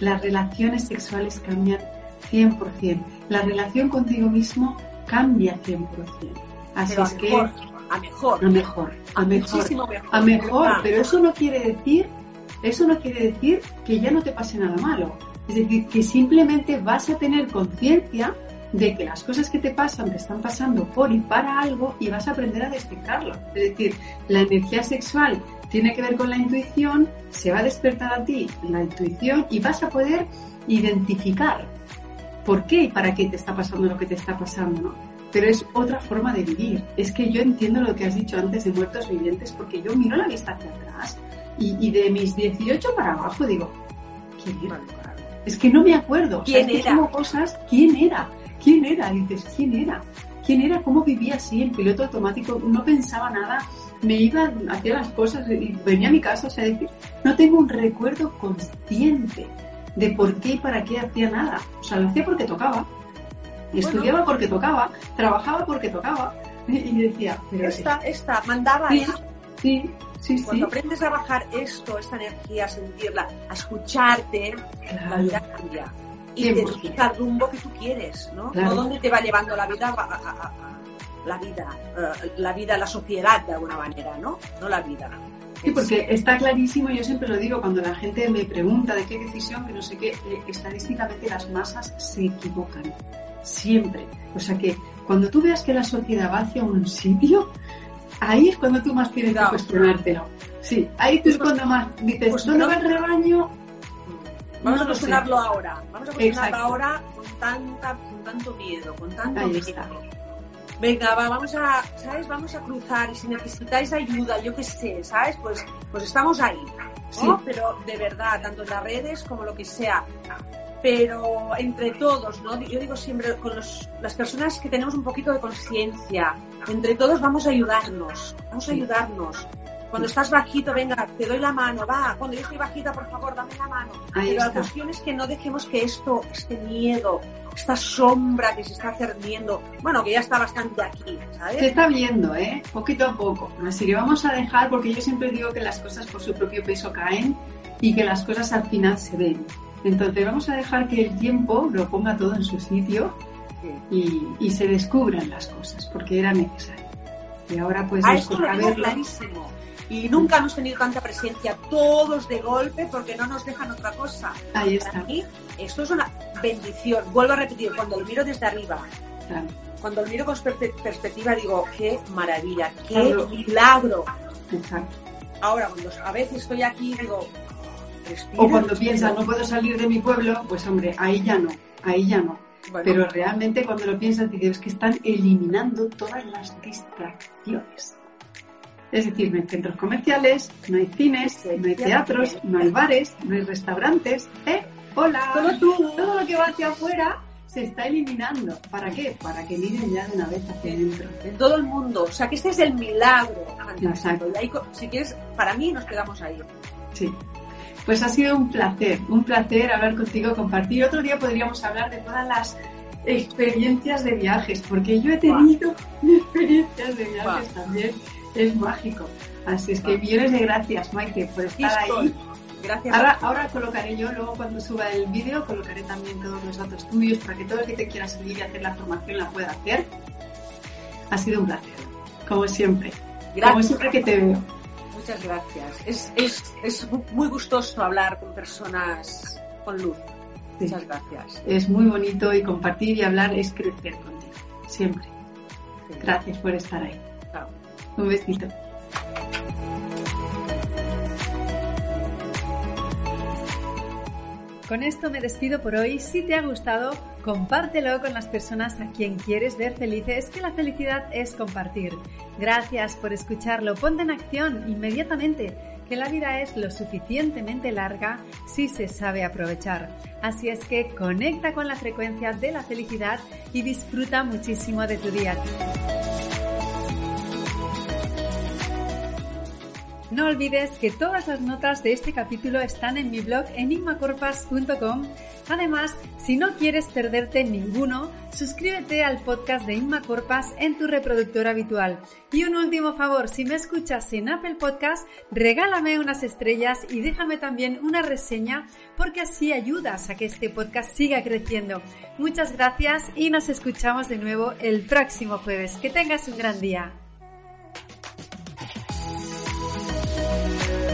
Las relaciones sexuales cambian 100%. La relación contigo mismo cambia 100%. Así pero a es que mejor, a mejor, a mejor, a mejor, muchísimo mejor. a mejor, pero eso no quiere decir, eso no quiere decir que ya no te pase nada malo. Es decir, que simplemente vas a tener conciencia de que las cosas que te pasan te están pasando por y para algo y vas a aprender a detectarlo. Es decir, la energía sexual tiene que ver con la intuición, se va a despertar a ti la intuición y vas a poder identificar por qué y para qué te está pasando lo que te está pasando, ¿no? Pero es otra forma de vivir. Es que yo entiendo lo que has dicho antes de muertos vivientes porque yo miro la vista hacia atrás y, y de mis 18 para abajo digo, ¿quién era? Es que no me acuerdo. O sea, ¿Quién es que era? cosas, ¿quién era? ¿Quién era? Dices, ¿quién era? ¿Quién era? ¿Cómo vivía así en piloto automático? No pensaba nada, me iba, hacía las cosas y venía a mi casa, o sea, decir, no tengo un recuerdo consciente de por qué y para qué hacía nada. O sea, lo hacía porque tocaba. Estudiaba porque tocaba, trabajaba porque tocaba. Y decía, pero esta, esta, mandaba sí, sí, sí, Cuando aprendes a bajar esto, esta energía, a sentirla, a escucharte, la vida cambia. Y te fija el rumbo que tú quieres, ¿no? No dónde te va llevando la vida la vida, eh, la vida, la sociedad de alguna manera, ¿no? No la vida. Sí, porque está clarísimo, yo siempre lo digo, cuando la gente me pregunta de qué decisión, que no sé qué, eh, estadísticamente las masas se equivocan, siempre. O sea que cuando tú veas que la sociedad va hacia un sitio, ahí es cuando tú más tienes que cuestionártelo. Sí, ahí tú es cuando más dices, pues ¿dónde va el rebaño? Vamos a cuestionarlo ahora, vamos a cuestionarlo ahora con, tanta, con tanto miedo, con tanto miedo venga, vamos a, ¿sabes? Vamos a cruzar y si necesitáis ayuda, yo qué sé, ¿sabes? Pues, pues estamos ahí, ¿no? Pero de verdad, tanto en las redes como lo que sea. Pero entre todos, ¿no? Yo digo siempre, con los, las personas que tenemos un poquito de conciencia, entre todos vamos a ayudarnos, vamos a ayudarnos. Cuando estás bajito, venga, te doy la mano, va. Cuando yo estoy bajita, por favor, dame la mano. Pero la cuestión es que no dejemos que esto, este miedo, esta sombra que se está cerniendo, bueno, que ya está bastante aquí, ¿sabes? Se está viendo, ¿eh? Poquito a poco. Así que vamos a dejar, porque yo siempre digo que las cosas por su propio peso caen y que las cosas al final se ven. Entonces vamos a dejar que el tiempo lo ponga todo en su sitio y, y se descubran las cosas, porque era necesario. Y ahora pues... A esto lo clarísimo y nunca hemos tenido tanta presencia todos de golpe porque no nos dejan otra cosa. Ahí está. esto es una bendición. Vuelvo a repetir, cuando lo miro desde arriba, cuando lo miro con perspectiva, digo, qué maravilla, qué milagro. Exacto. Ahora, cuando a veces estoy aquí, digo, o cuando piensas, no puedo salir de mi pueblo, pues hombre, ahí ya no, ahí ya no. Pero realmente cuando lo piensas, dices que están eliminando todas las distracciones. Es decir, no hay centros comerciales, no hay cines, no hay teatros, no hay bares, no hay restaurantes. ¿Eh? Hola. Todo, tú. todo lo que va hacia afuera se está eliminando. ¿Para qué? Para que miren ya de una vez hacia adentro. En todo el mundo. O sea, que este es el milagro. Exacto. Y ahí, si quieres, para mí nos quedamos ahí. Sí. Pues ha sido un placer, un placer hablar contigo, compartir. Otro día podríamos hablar de todas las experiencias de viajes, porque yo he tenido <laughs> experiencias de viajes también es mágico. Así es que millones de gracias, Maite, por estar ahí. Gracias. Ahora, ahora, colocaré yo, luego cuando suba el vídeo, colocaré también todos los datos tuyos para que todo el que te quiera seguir y hacer la formación la pueda hacer. Ha sido un placer, como siempre. Gracias. Como siempre que te veo. Muchas gracias. Es, es, es muy gustoso hablar con personas con luz. Muchas gracias. Es muy bonito y compartir y hablar es crecer contigo, siempre. Gracias por estar ahí. Un besito. Con esto me despido por hoy. Si te ha gustado, compártelo con las personas a quien quieres ver felices, que la felicidad es compartir. Gracias por escucharlo. Ponte en acción inmediatamente, que la vida es lo suficientemente larga si se sabe aprovechar. Así es que conecta con la frecuencia de la felicidad y disfruta muchísimo de tu día. No olvides que todas las notas de este capítulo están en mi blog enigmacorpas.com. Además, si no quieres perderte ninguno, suscríbete al podcast de Inma Corpas en tu reproductor habitual. Y un último favor, si me escuchas en Apple Podcast, regálame unas estrellas y déjame también una reseña porque así ayudas a que este podcast siga creciendo. Muchas gracias y nos escuchamos de nuevo el próximo jueves. Que tengas un gran día. Bye.